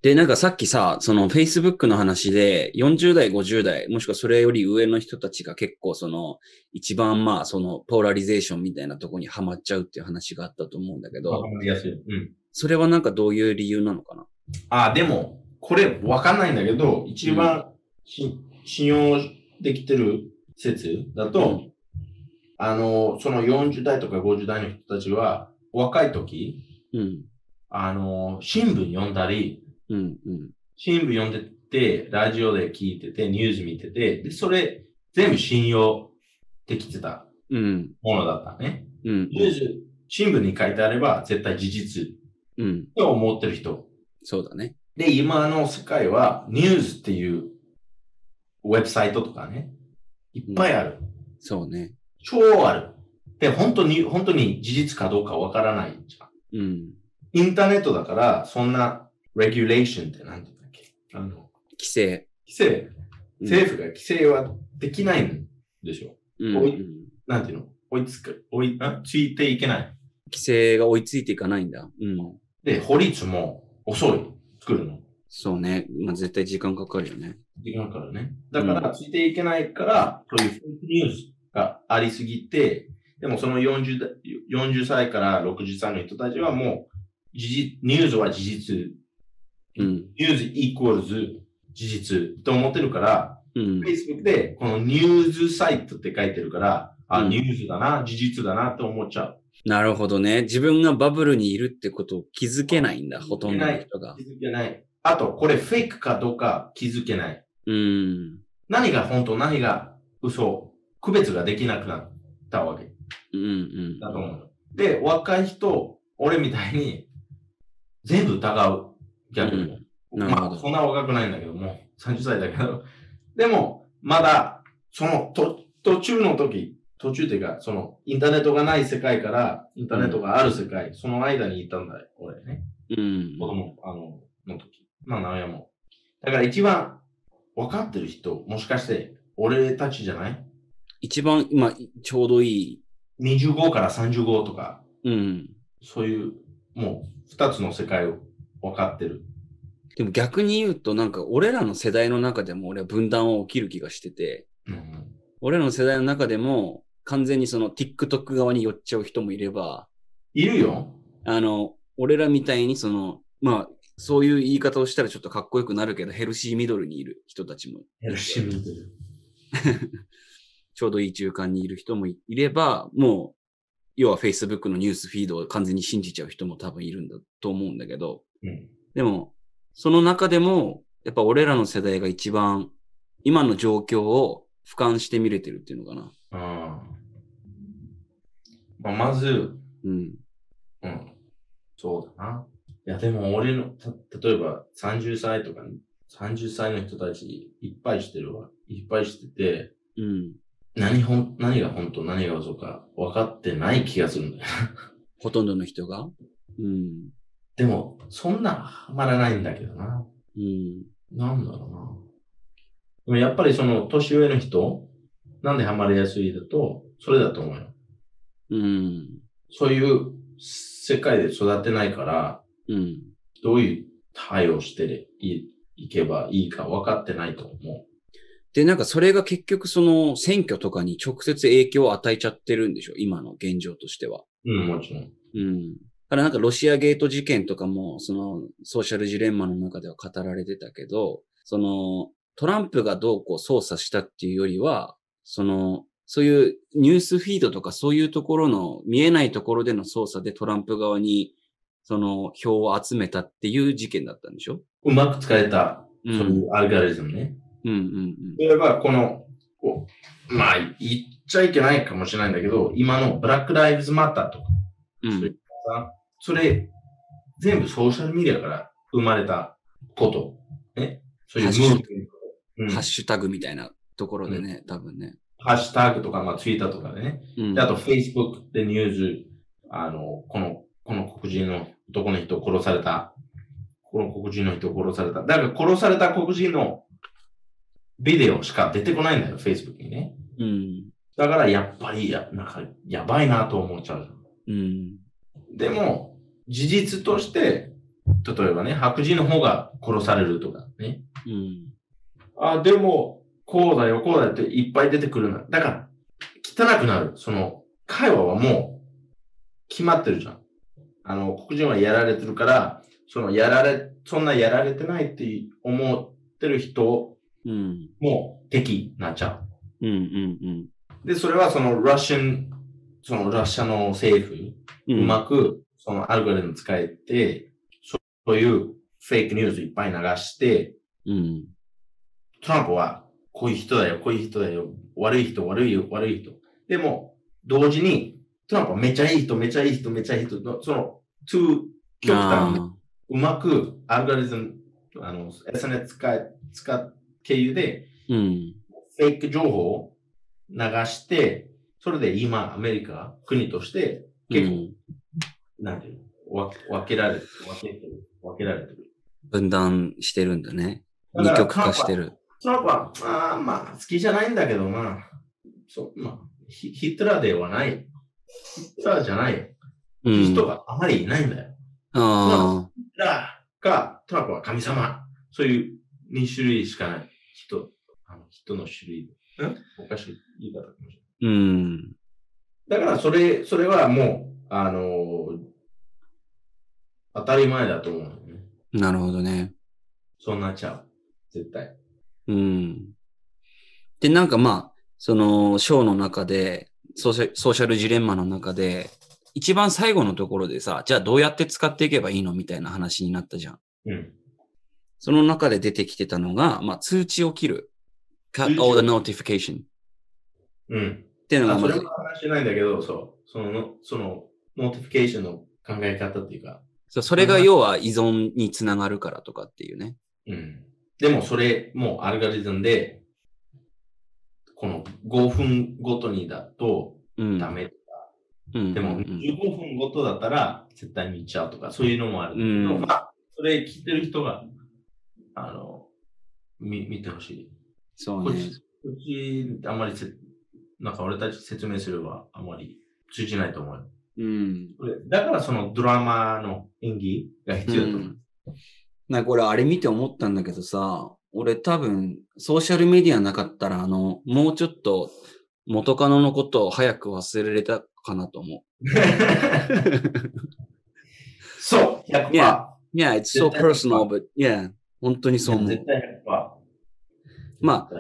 で、なんかさっきさ、その Facebook の話で40代、50代、もしくはそれより上の人たちが結構その一番まあそのポーラリゼーションみたいなとこにハマっちゃうっていう話があったと思うんだけど、わかりやすい。うん。それはなんかどういう理由なのかな？あ、でも、これわかんないんだけど、一番し、信用できてる説だと、うんあの、その40代とか50代の人たちは、若い時、うん。あの、新聞読んだり、うん。うん。新聞読んでて、ラジオで聞いてて、ニュース見てて、で、それ全部信用できてたうん。ものだったね。うん。ニュース、新聞に書いてあれば絶対事実うん。と思ってる人。そうだね。で、今の世界はニュースっていうウェブサイトとかね、いっぱいある。そうね。超ある。で、本当に、本当に事実かどうかわからないじゃん。うん。インターネットだから、そんな、レギュレーションって何て言うんだっけ？あの、規制。規制、うん政府が規制はできないんでしょ？うん。おいうんなんていうの？追いつく、追い、あ？ついていけない。規制が追いついていかないんだ。うん。で、法律も遅い。作るの。そうね。まあ、絶対時間かかるよね。時間からね。だから、ついていけないから、そういうフェイクニュースがありすぎて、でもその40代 ,40 歳から60歳の人たちはもう、事実、ニュースは事実うん。ニュースイコールズ事実と思ってるから、うん。Facebook でこのニュースサイトって書いてるから、あ、うんニュースだな、事実だなって思っちゃう。なるほどね。自分がバブルにいるってことを気づけないんだ、ほとんどの人が気。づけない。あと、これフェイクかどうか気づけない。うん。何が本当、何が嘘、区別ができなくなったわけうんうん。だと思う。で、若い人、俺みたいに全部疑う。逆に。うんまあ、そんな若くないんだけども、30歳だけど。でも、まだ、その、と、途中の時、途中っていうか、その、インターネットがない世界から、インターネットがある世界、その間にいたんだよ、俺ね。うん。子供、あの、の時。まあ、名親も。だから一番分かってる人、もしかして、俺たちじゃない？一番、まあ、ちょうどいい。?25 から35とか、うん。そういう、もう、二つの世界を分かってる。でも逆に言うと、なんか俺らの世代の中でも俺は分断は起きる気がしてて、うん。俺らの世代の中でも完全にその TikTok 側に寄っちゃう人もいれば、いるよ。あの、俺らみたいにその、まあ、そういう言い方をしたらちょっとかっこよくなるけど、ヘルシーミドルにいる人たちも、ヘルシー見てる。ちょうどいい中間にいる人もいいれば、もう、要は Facebook のニュースフィードを完全に信じちゃう人も多分いるんだと思うんだけど、うん。でも、その中でも、やっぱ俺らの世代が一番、今の状況を俯瞰して見れてるっていうのかな。あまあ、まず、うん。うん。そうだな。いや、でも俺の、た例えば30歳とか、30歳の人たちいっぱいしてるわ。いっぱいしてて、うん。何ほん、何が本当、何が嘘か分かってない気がするんだよ。ほとんどの人が？うん。でも、そんなハマらないんだけどな。うん。なんだろうな。でもやっぱりその年上の人、なんでハマりやすいだと、それだと思うよ。うん。そういう世界で育ってないから、うん。どういう対応していいけばいいか分かってないと思で、なんかそれが結局その選挙とかに直接影響を与えちゃってるんでしょ？今の現状としては。う。うん、もちろん。うん。だからなんかロシアゲート事件とかも、そのソーシャルジレンマの中では語られてたけど、そのトランプがどうこう操作したっていうよりは、その、そういうニュースフィードとかそういうところの見えないところでの操作でトランプ側にその票を集めたっていう事件だったんでしょ？うまく使えた、う。そういうんアルガリズムね。うんうん例えば、この、まあ、言っちゃいけないかもしれないんだけど、今のブラックライブズマターとか、うん。それ、全部ソーシャルメディアから生まれたこと。ね。そういうムハッシューブメント。うんハッシュタグみたいなところでね、多分ね。ハッシュタグとか、まあ、ツイッターとかでね。うんであと、Facebook でニュース、あの、この、この黒人の男の人殺された。この黒人の人殺された。だから殺された黒人のビデオしか出てこないんだよ、Facebook にね。うん。だからやっぱりや、なんか、やばいなと思っちゃう。うん。でも、事実として、例えばね、白人の方が殺されるとかね。うん。あ、でも、こうだよ、こうだよっていっぱい出てくるな。だから、汚くなる。その、会話はもう、決まってるじゃん。あの、黒人はやられてるから、その、やられ、そんなやられてないって思ってる人うん。も敵になっちゃうん。うん。うん。う。で、それはその、ラシアン、その、ラシアの政府、ううまく、そのアルゴリズム使えて、そそういうフェイクニュースいっぱい流して、うん。トランプは、こういう人だよ、こういう人だよ、悪い人、悪いよ、悪い人。でも、同時に、トランプはめちゃいい人、めちゃいい人、めちゃいい人の、その、2極端うまくアルゴリズム、あの、SNS 使い、使っ、経由で、ーうん。フェイク情報を流して、それで今、アメリカ、国として、結構、なんていうの、わ分けられてる、分けてる、分けられてる。分断してるんだね。二極化してる。トランプは、あーまあ、好きじゃないんだけどな。そう、まあ、ヒヒトラーではない。ヒトラーじゃないよ。うん。人があまりいないんだよ。ああ。ヒトラーか、トランプは神様。そういう2種類しかない。人、あの人の種類。ん？おかしい言い方かもしれない。うん。だから、それ、それはもう、あのー当たり前だと思うよね。なるほどね。そうなっちゃう。絶対。うん。で、なんかまあ、その、ショーの中で、ソーシャソーシャルジレンマの中で、一番最後のところでさ、じゃあどうやって使っていけばいいのみたいな話になったじゃん。うん。その中で出てきてたのが、まあ、通知を切る。cut all the notification っうん。ていうのがあ、それまずも話してないんだけど、そう。そのの、その、 notification の考え方っていうか、そうそれが要は依存につながるからとかっていうね。うん。でもそれ、もうアルゴリズムで、この5分ごとにだとうん。ダメ。うん。でもうん15分ごとだったら絶対見ちゃうとか、そういうのもあるけど、うんまあ、それ聞いてる人が、あの、見、見てほしい。そうねち。、こっち、あんまりせ、なんか俺たち説明すればあんまり通じないと思うよ。うん。これだからそのドラマの演技が必要だと思う。なんかこれあれ見て思ったんだけどさ、俺多分ソーシャルメディアなかったらあの、もうちょっと元カノのことを早く忘れれたかなと思 そう、100%。Yeah. う。Yeah, it's so personal, but yeah, 本当にそう思う絶。対100%。まあ、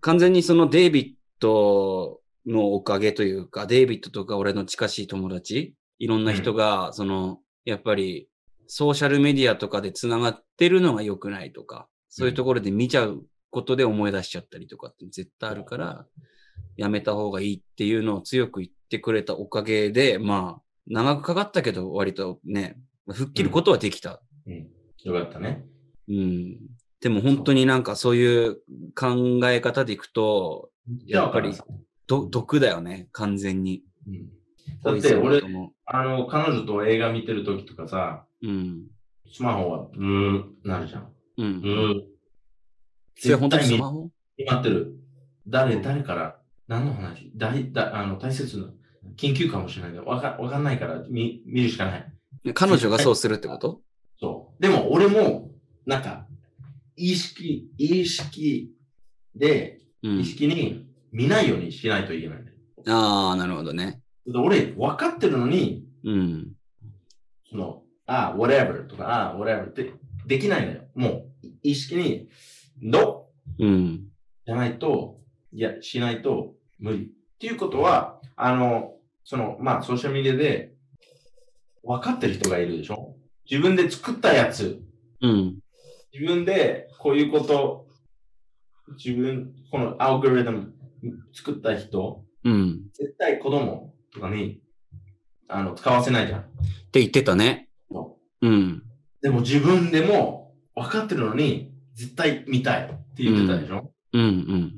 完全にそのデイビッドのおかげというか、デイビッドとか俺の近しい友達、いろんな人が、その、やっぱり、ソーシャルメディアとかで繋がってるのが良くないとか、そういうところで見ちゃうことで思い出しちゃったりとかって絶対あるから、やめた方がいいっていうのを強く言ってくれたおかげで、まあ、長くかかったけど、割とね、吹っ切ることはできた。うん。よかったね。うん。でも本当になんかそういう考え方でいくと、やっぱりど毒だよね、完全に。うんだって俺、もあの、彼女と映画見てる時とかさ、うん。スマホはブーなるじゃん。うんブ。ー。それ本当にスマホ？見待ってる。誰、うん誰から？何の話？大だあの大切な、緊急かもしれないけど、わかわかんないから見見るしかない。彼女がそうするってこと？そう。でも俺も、なんか、意識、意識で、うん意。識に見ないようにしないといけないんだよ。ああ、なるほどね。で俺、分かってるのに、うん。その、あ、whatever とか、あ、whatever ってできないんだよ。もう、意識に、no! うん。じゃないと、いや、しないと無理。っていうことは、あの、その、まあ、ソーシャルメディアで分かってる人がいるでしょ？自分で作ったやつ、うん。自分でこういうこと、自分、このアルゴリズム作った人、うん。絶対子供とかに、あの、使わせないじゃん。って言ってたね。うん。でも自分でも分かってるのに、絶対見たいって言ってたでしょ、うん。うん。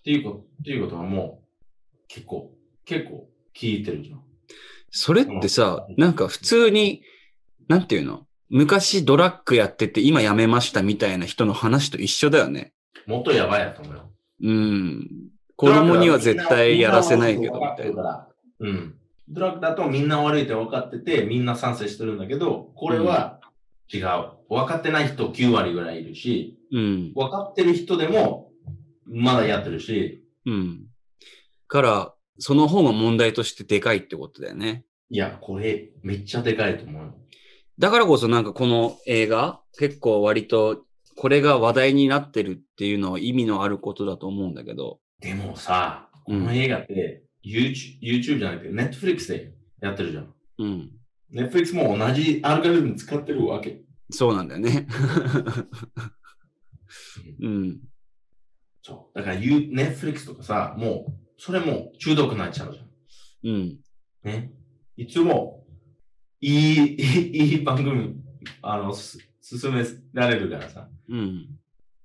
っていうこと、っていうことはもう、結構、結構聞いてるじゃん。それってさ、なんか普通に、なんていうの？昔ドラッグやってて今やめましたみたいな人の話と一緒だよね。もっとやばいやと思うよ。うん。子供には絶対やらせないけど、みたいな。な。うん。ドラッグだとみんな悪いって分かってて、みんな賛成してるんだけど、これは違う。分かってない人9割ぐらいいるし、うん。分かってる人でもまだやってるし、うん。から、その方が問題としてでかいってことだよね。いや、これめっちゃでかいと思うよ。だからこそなんかこの映画、結構割とこれが話題になってるっていうのは意味のあることだと思うんだけど。でもさ、こうんの映画って、YouTube, YouTube じゃなくて Netflix でやってるじゃん。うん。Netflix も同じアルゴリズム使ってるわけ。そうなんだよね。うん。そう。だから Netflix とかさ、もう、それもう中毒になっちゃうじゃん。うん。ね。いつも、いい、いい番組、あの、す進められるからさ、うん。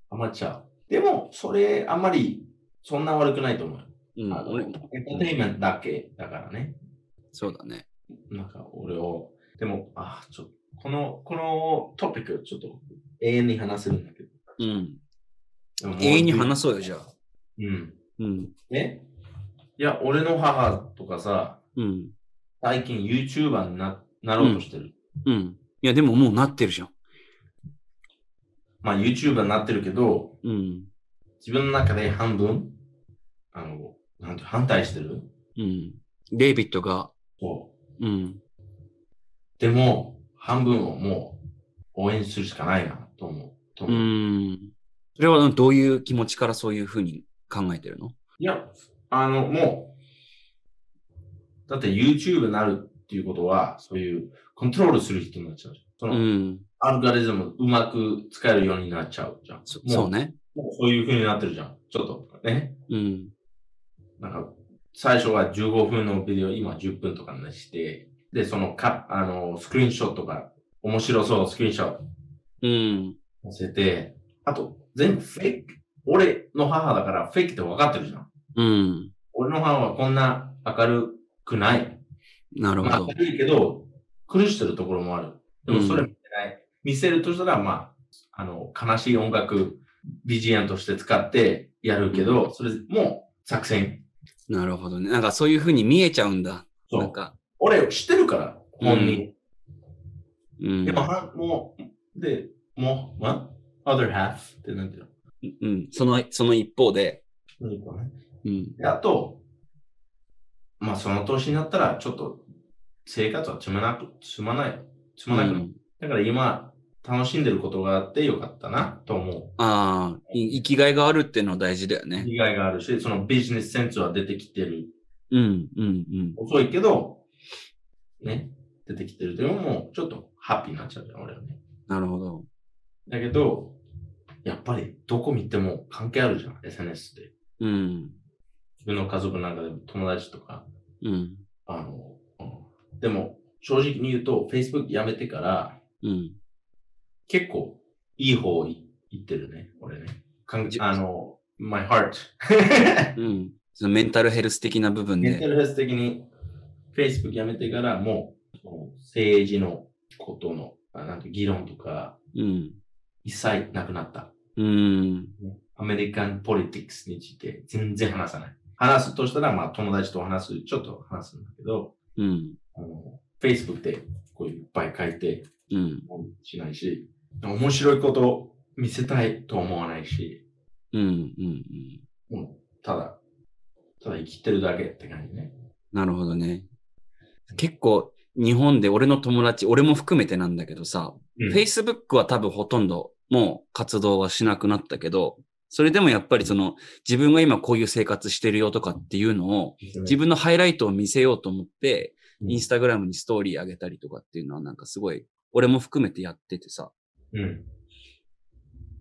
ハマっちゃう。でも、それ、あんまり、そんな悪くないと思うよ。うん。あの俺エンターテインメントだけだからね。そうだね。なんか、俺を、でも、あ、ちょっと、この、このトピック、ちょっと、永遠に話せるんだけど。うん。永遠に話そうよ、じゃあ。うん。うん。え？いや、俺の母とかさ、うん。最近 YouTuber にななろうとしてる。うん。いや、でももうなってるじゃん。まあ YouTuber になってるけど、うん。自分の中で半分、あの、なんて反対してる？うん。デイビッドが、そう。うん。でも、半分をもう応援するしかないなと思う思う。ん。それはどういう気持ちからそういうふうに考えてるの？いや、あの、もう、だって YouTube になるっていうことは、そういうコントロールする人になっちゃう。その、うん。アルゴリズムうまく使えるようになっちゃうじゃん。そもそうね。もうそういう風になってるじゃん。ちょっとね。うん。なんか、最初は15分のビデオ、今10分とかにして、で、そのか、あの、スクリーンショットが、面白そう、スクリーンショットうん。載せて、あと、全部フェイク。俺の母だからフェイクって分かってるじゃん。うん。俺の母はこんな明るくない。まあ、なるほど明。るいけど、苦してるところもある。でもそれ見せない。見せるとしたら、まあ、あの、悲しい音楽、BGM として使ってやるけど、それも作戦。なるほどね。なんかそういうふうに見えちゃうんだ。そう。なんか。俺知ってるから、本人。うん。でも、はもう、で、もう、what? other half? ってなんていうの？うん。その、その一方で。うん。で、あと、まあその年になったら、ちょっと生活はつまなく、つまない、つまなくなる。だから今、楽しんでることがあってよかったなと思ああ、い生きがいがあるっていうのは大事だよう。ね。意外があるし、そのビジネスセンスは出てきてる。うん、うん、うん。遅いけど、ね、出てきてる。でももうちょっとハッピーになっちゃうじゃん、俺はね。なるほど。だけど、やっぱりどこ見ても関係あるじゃん、SNS って。うん、自分の家族なんかでも友達とか。うん、あの、うんでも、正直に言うと、Facebook やめてから、うん。結構いい方い行ってるね、俺ね。あの、my heart。うん。そのメンタルヘルス的な部分で。メンタルヘルス的に Facebook やめてからもう、政治のことの、あなんて議論とか、うん。一切なくなった。うん。アメリカンポリティクスについて全然話さない。話すとしたら、まあ友達と話す、ちょっと話すんだけど、うん。あの、Facebook でこういういっぱい書いて、うん。しないし、面白いことを見せたいと思わないし、うん。うん。うん。もうただ、ただ生きてるだけって感じね。なるほどね。結構、日本で俺の友達、俺も含めてなんだけどさ、うん Facebook は多分ほとんどもう活動はしなくなったけど、それでもやっぱりその自分が今こういう生活してるよとかっていうのを自分のハイライトを見せようと思って、うんインスタグラムにストーリー上げたりとかっていうのはなんかすごい、俺も含めてやっててさ、うん。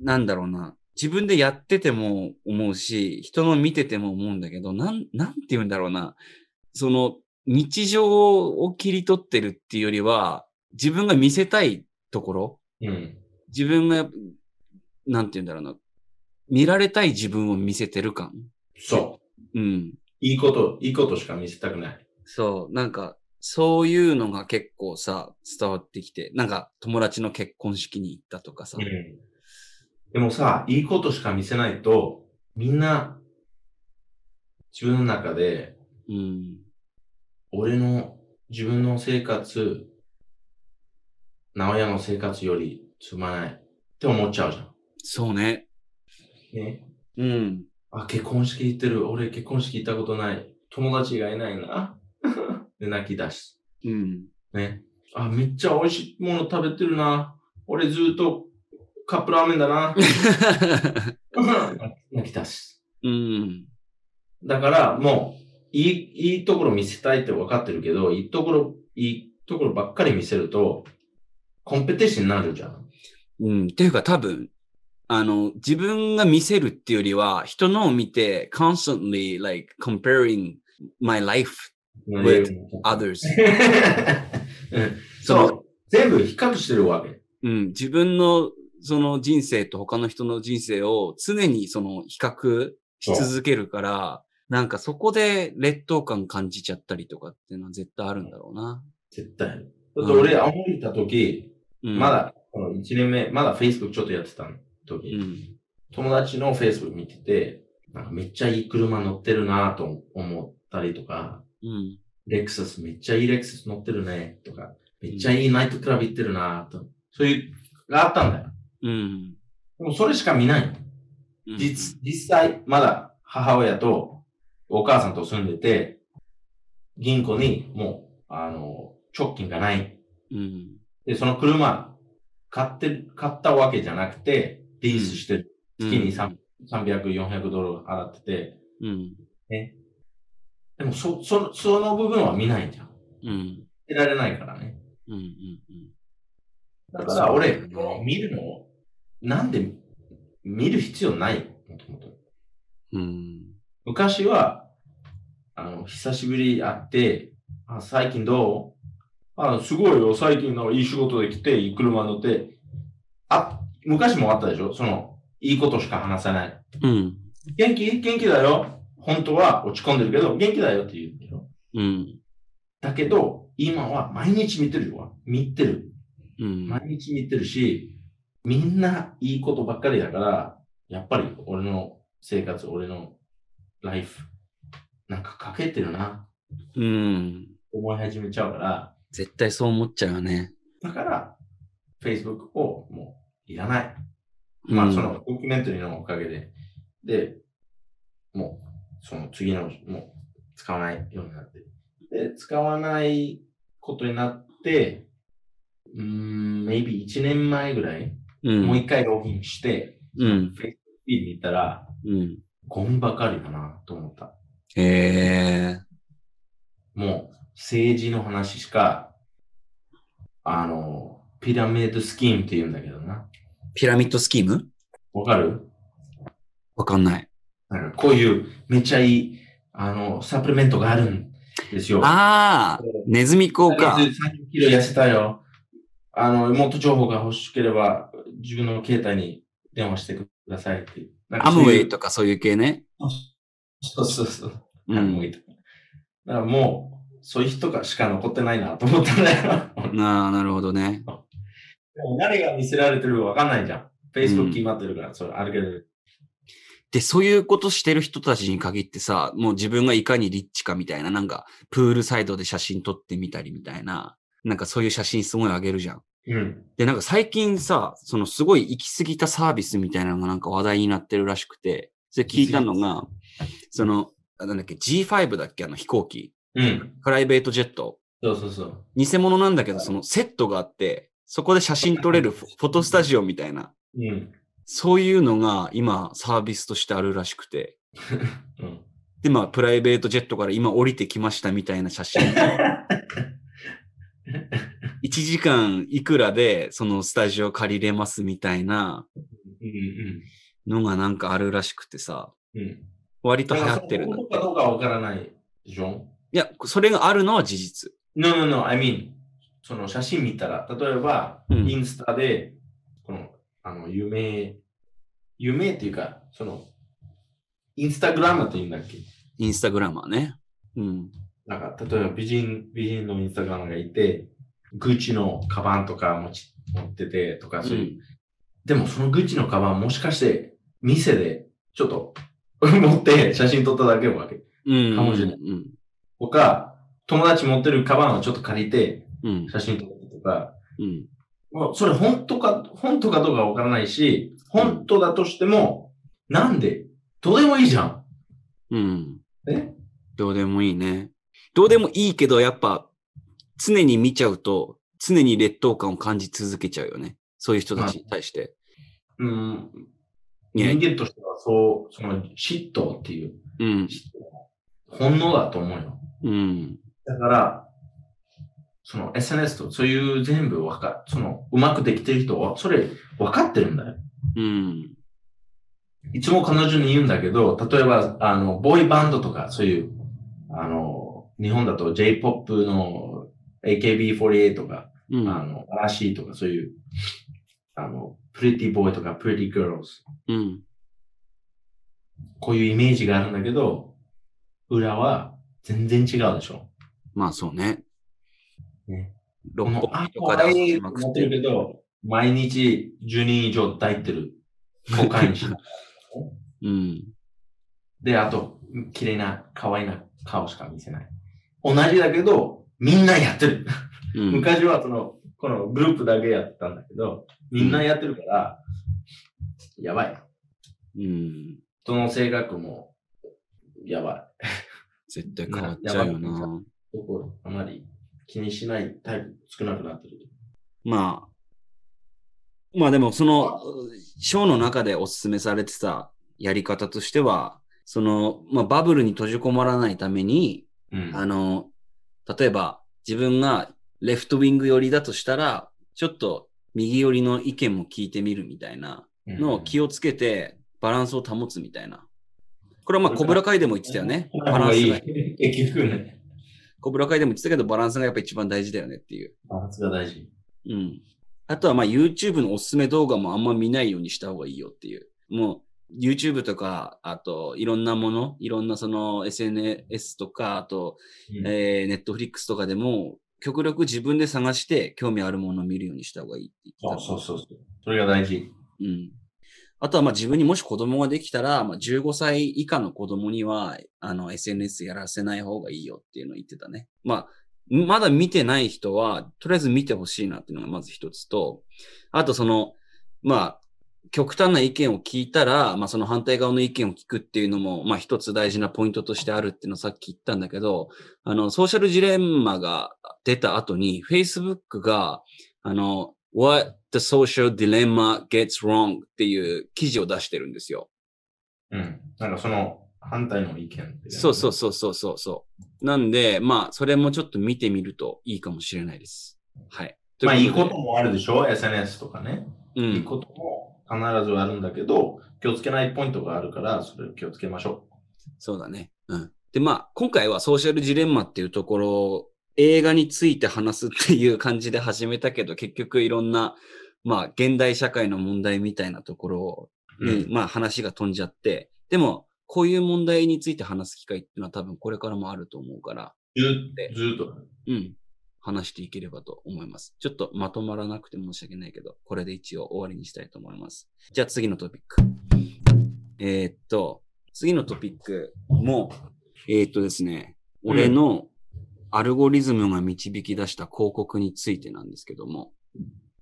なんだろうな。自分でやってても思うし、人の見てても思うんだけど、なん、なんて言うんだろうな。その、日常を切り取ってるっていうよりは、自分が見せたいところ、うん。自分が、なんて言うんだろうな。見られたい自分を見せてる感。そう。うん。いいこと、いいことしか見せたくない。そう、なんか、そういうのが結構さ、伝わってきて、なんか友達の結婚式に行ったとかさ。うん。でもさ、いいことしか見せないと、みんな、自分の中で、うん。俺の自分の生活、直屋の生活よりつまないって思っちゃうじゃそうね。ん。ね。うん。あ、結婚式行ってる。俺結婚式行ったことない。友達がいないな。で、泣き出す。うん。ね。あ、めっちゃ美味しいもの食べてるな。俺ずっとカップラーメンだな。泣き出す。うん。だから、もう、いい、いいところ見せたいって分かってるけど、いいところ、いいところばっかり見せると、コンペティションになるじゃん。うん。っていうか多分、あの、自分が見せるっていうよりは、人のを見て、constantly, like, comparing my life with others. う んその。全部比較してるわけ。うん。自分の、その人生と他の人の人生を常にその比較し続けるから、なんかそこで劣等感感じちゃったりとかっていうのは絶対あるんだろうな。絶対。だって俺、青森行った時、うん、ま。だ、この1年目、まだ Facebook ちょっとやってた時、うん。友達の Facebook 見てて、なんかめっちゃいい車乗ってるなと思ったりとか、うん。レクサス、めっちゃいいレクサス乗ってるね、とか、めっちゃいいナイトクラブ行ってるなと、そういう、があったんだよ。うん。でもそれしか見ない。うん実、実際、まだ母親とお母さんと住んでて、銀行にもう、あの、直金がない。うん。で、その車、買ってる、買ったわけじゃなくて、リースしてる。月にうん3 300、400ドル払ってて、うん。ね。でも、そ、そ、その部分は見ないじゃん。うん。得られないからね。うん。うん。だから俺、見るの？を、なんで見る必要ない？もともと。うん。昔は、あの、久しぶり会って、あ、最近どう？あ、すごいよ、最近のいい仕事で来て、いい車乗って。あ、昔もあったでしょ？その、いいことしか話さない。うん。元気？元気だよ。本当は落ち込んでるけど、元気だよって言うでしょうん。だけど、今は毎日見てるよ。見てる。うん。毎日見てるし、みんないいことばっかりだから、やっぱり俺の生活、俺のライフ、なんかかけてるな、うん。思い始めちゃうから、絶対そう思っちゃうよね。だから、Facebook をもういらない。まあ、そのドキュメンタリーのおかげで、で、もう、その次の、もう使わないようになって。で、使わないことになって、うーん、maybe 1年前ぐらい、うん。もう一回ログインして、うん。Facebook フィードに行ったら、うん。ゴミばかりだなと思った。へえ。もう、政治の話しか、あの、ピラミッドスキームって言うんだけどな。ピラミッドスキーム？わかる？わかんない。なんかこういうめっちゃいい、あの、サプリメントがあるんですよ。ああ、ネズミ講か。30キロ痩せたよ。あの、もっと情報が欲しければ、自分の携帯に電話してくださいって。いうムウェイとかそういう系ね。そうそうそう。うんアムウェイとか。だからもう、そういう人がしか残ってないなと思ったんだよ。ああ、なるほどね。誰が見せられてるかわかんないじゃん。Facebook 決まってるから、それあるけど。で、そういうことしてる人たちに限ってさ、もう自分がいかにリッチかみたいな、なんか、プールサイドで写真撮ってみたりみたいな、なんかそういう写真すごい上げるじゃん。うん。で、なんか最近さ、そのすごい行き過ぎたサービスみたいなのがなんか話題になってるらしくて、それ聞いたのが、その、あなんだっけ、G5 だっけあの飛行機。うん。プライベートジェット。そうそうそう。偽物なんだけど、そのセットがあって、そこで写真撮れるフォフォトスタジオみたいな、うん。そういうのが今サービスとしてあるらしくて、うん。で、まあ、プライベートジェットから今降りてきましたみたいな写真。1時間いくらでそのスタジオ借りれますみたいなうんのがなんかあるらしくてさ、うん。うん。割と流行ってるんだって。本当かどうかわからないでしょ？いや、それがあるのは事実。No, no, no, I mean, その写真見たら、例えば、うんインスタで、あの、有名、有名っていうか、その、インスタグラムって言うんだっけ？インスタグラマーね。うん。なんか、例えば美人、美人のインスタグラムがいて、グッチのカバンとか持ち、持っててとか、そういう。でも、そのグッチのカバンもしかして、店で、ちょっと、持って写真撮っただけのわけ。うん。かもしれないとか、友達持ってるカバンをちょっと借りて、うん。写真撮ったとか、うん。それ本当か、本当かどうかわからないし、本当だとしても、なんでどうでもいいじゃん。うん。ねどうでもいいね。どうでもいいけど、やっぱ、常に見ちゃうと、常に劣等感を感じ続けちゃうよね。そういう人たちに対して。うん。人間としてはそう、その嫉妬っていう、うん。本能だと思うよ。うん。だから、その SNS とそういう全部わか、そのうまくできてる人は、それ分かってるんだよ。うん。いつも彼女に言うんだけど、例えば、あの、ボーイバンドとか、そういう、あの、日本だと J-POP の AKB48 とか、うん。あの、嵐とか、そういう、あの、Pretty Boy とか Pretty Girls。うん。こういうイメージがあるんだけど、裏は全然違うでしょ。まあそうね。ね六本この、あ、木とかで可愛い遊びまくってる。るけど、毎日10人以上抱いてる。コカインしうん。で、あと、綺麗な、可愛いな顔しか見せない。同じだけど、みんなやってる。うん。昔はその、このグループだけやってたんだけど、みんなやってるから、やばい。うん。人の性格も、やばい。絶対変わっちゃうよな あまり気にしないタイプ少なくなってる。まあ、まあでもその、ショーの中でお勧めされてたやり方としては、その、まあバブルに閉じこまらないために、うん。あの、例えば自分がレフトウィング寄りだとしたら、ちょっと右寄りの意見も聞いてみるみたいなのを気をつけてバランスを保つみたいな。これはまあコブラ会でも言ってたよね。バランスが。結局ね。コブラ会でも言ってたけどバランスがやっぱ一番大事だよねっていう。バランスが大事。うん。あとはまあ YouTube のおすすめ動画もあんま見ないようにした方がいいよっていう。もう YouTube とか、あといろんなもの、いろんなその SNS とか、あと、うんえー、Netflix とかでも、極力自分で探して興味あるものを見るようにした方がいいって言ってた。そうそうそうそう。それが大事。うん。あとはまあ自分にもし子供ができたら、まあ、15歳以下の子供には、あの SNS やらせない方がいいよっていうのを言ってたね。まあ、まだ見てない人は、とりあえず見てほしいなっていうのがまず一つと、あとその、まあ、極端な意見を聞いたら、まあその反対側の意見を聞くっていうのも、まあ一つ大事なポイントとしてあるっていうのをさっき言ったんだけど、あの、ソーシャルジレンマが出た後に、Facebook が、あの、What the social dilemma gets wrong っていう記事を出してるんですよ。うん。なんかその反対の意見そうそうそうそうそうそう。なんで、まあ、それもちょっと見てみるといいかもしれないです。はい。まあいいこともあるでしょ ?SNS とかね。うん。いいことも必ずあるんだけど、気をつけないポイントがあるから、それを気をつけましょそうだね。うん。で、まあ、今回はソーシャルジレンマっていうところを映画について話すっていう感じで始めたけど、結局いろんな、まあ、現代社会の問題みたいなところう。に、まあ話が飛んじゃって、でも、こういう問題について話す機会っていうのは多分これからもあると思うから、ずっと。うん。話していければと思います。ちょっとまとまらなくて申し訳ないけど、これで一応終わりにしたいと思います。じゃあ次のトピック。えーっと、次のトピックも、えーっとですね、俺のアルゴリズムが導き出した広告についてなんですけども、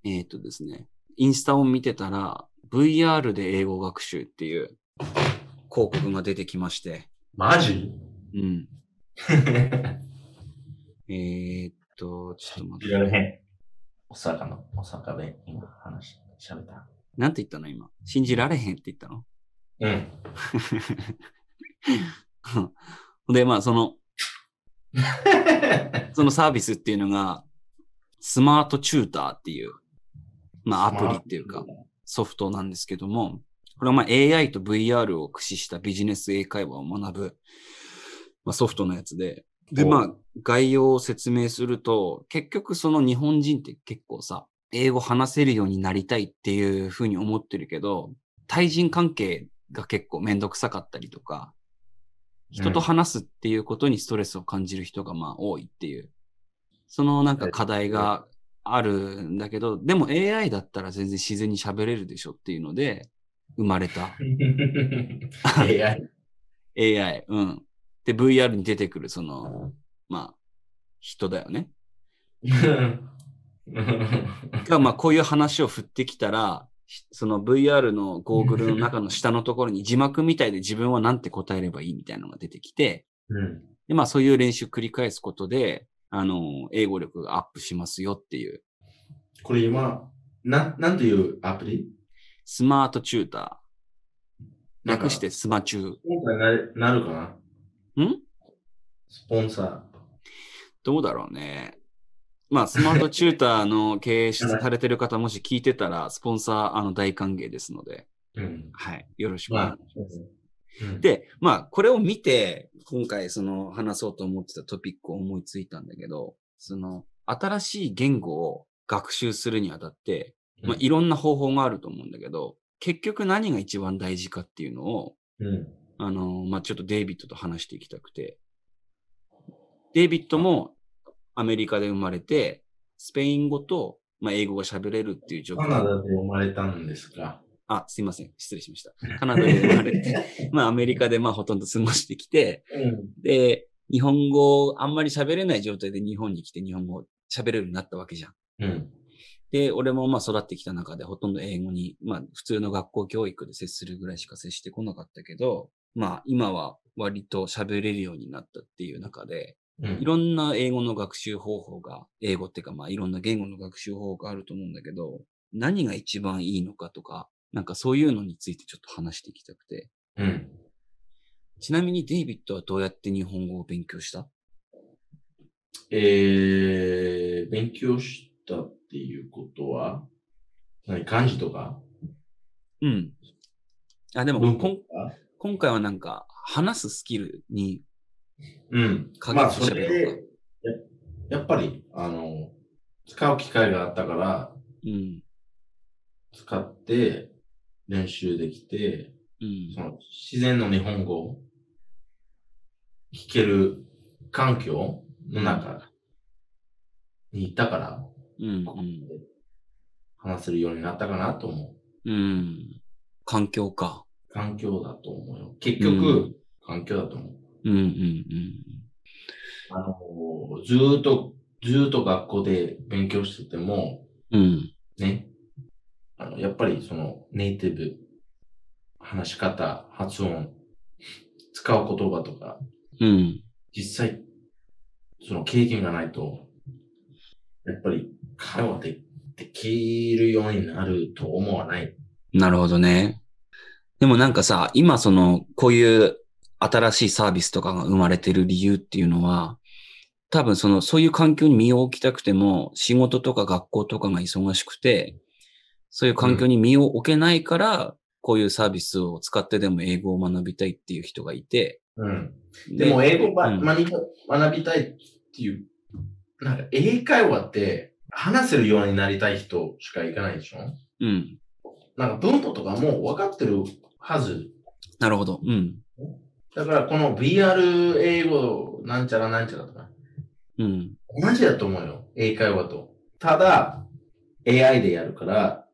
えーっとですね、インスタを見てたら、VR で英語学習っていう広告が出てきまして、マジ？うん。えーっと、ちょっと待って。いられへん。大阪の、大阪で今話、喋った。なんて言ったの今？信じられへんって言ったの？うん。で、まあ、その、そのサービスっていうのが、スマートチューターっていう、まあ、アプリっていうか、ソフトなんですけども、これはまあ AI と VR を駆使したビジネス英会話を学ぶ、まあ、ソフトのやつで、で、おまあ、概要を説明すると、結局その日本人って結構さ、英語話せるようになりたいっていうふうに思ってるけど、対人関係が結構めんどくさかったりとか、人と話すっていうことにストレスを感じる人がまあ多いっていう、そのなんか課題があるんだけど、でも AI だったら全然自然に喋れるでしょっていうので、生まれた AI。AI。うん。で、VR に出てくるその、まあ、人だよね。が、まあ、こういう話を振ってきたら、ひその VR のゴーグルの中の下のところに字幕みたいで自分は何て答えればいいみたいなのが出てきて、うん。で、まあ、そういう練習繰り返すことで、あの、英語力がアップしますよっていう、これ今、な、なんていうアプリ？スマートチューター。略してスマチュー。今回なるなるかな？ん？スポンサどうだろうね。まあ、スマートチューターの経営されてる方、もし聞いてたら、スポンサー、あの、大歓迎ですので、ー。うん。はい。よろしくお願いまあします。、うん、で、まあ、これを見て、今回、その、話そうと思ってたトピックを思いついたんだけど、その、新しい言語を学習するにあたって、まあ、いろんな方法があると思うんだけど、結局何が一番大事かっていうのを、うん。あの、まあ、ちょっとデイビッドと話していきたくて、デイビッドもアメリカで生まれて、スペイン語と、まあ、英語が喋れるっていう状カナ況。ダで生まれたんですが。あ、すいません。失礼しました。カナダで生まれて、まあ、アメリカでまあ、ほとんど過ごしてきて、うん。で、日本語あんまり喋れない状態で日本に来て日本語喋れるようになったわけじゃん。うん。で、俺もまあ育ってきた中でほとんど英語に、まあ普通の学校教育で接するぐらいしか接してこなかったけど、まあ今は割と喋れるようになったっていう中で、うん。いろんな英語の学習方法が、英語っていうかまあいろんな言語の学習方法があると思うんだけど、何が一番いいのかとか、なんかそういうのについてちょっと話していきたくて。うん。ちなみにデイビッドはどうやって日本語を勉強した？えー、勉強したっていうことは、何、漢字とか？うん。あ、でも今回はなんか話すスキルにうん。かまあ、それで、ややっぱり、あの、使う機会があったから、うん。使って練習できて、うんそ。の自然の日本語を聞ける環境の中にいたから、うん。うん。話せるようになったかなと思う。うん。環境か。環境だと思うよ。結局、うん環境だと思う。うんうんうん。あの、ずーっと、ずーっと学校で勉強してても、うん。ね、あの、やっぱりそのネイティブ、話し方、発音、使う言葉とか、うん。実際、その経験がないと、やっぱり会話でできるようになると思わない。なるほどね。でもなんかさ、今その、こういう新しいサービスとかが生まれてる理由っていうのは、多分その、そういう環境に身を置きたくても、仕事とか学校とかが忙しくて、そういう環境に身を置けないから、こういうサービスを使ってでも英語を学びたいっていう人がいて、うん。でも英語をばうん学び学びたいっていう、なんか英会話って話せるようになりたい人しか行かないでしょ？うん。なんか文法とかも分かってるはず。なるほど。うん。だからこの VR 英語なんちゃらなんちゃらとか、うん。同じだと思うよ。英会話と。ただ、AI でやるから、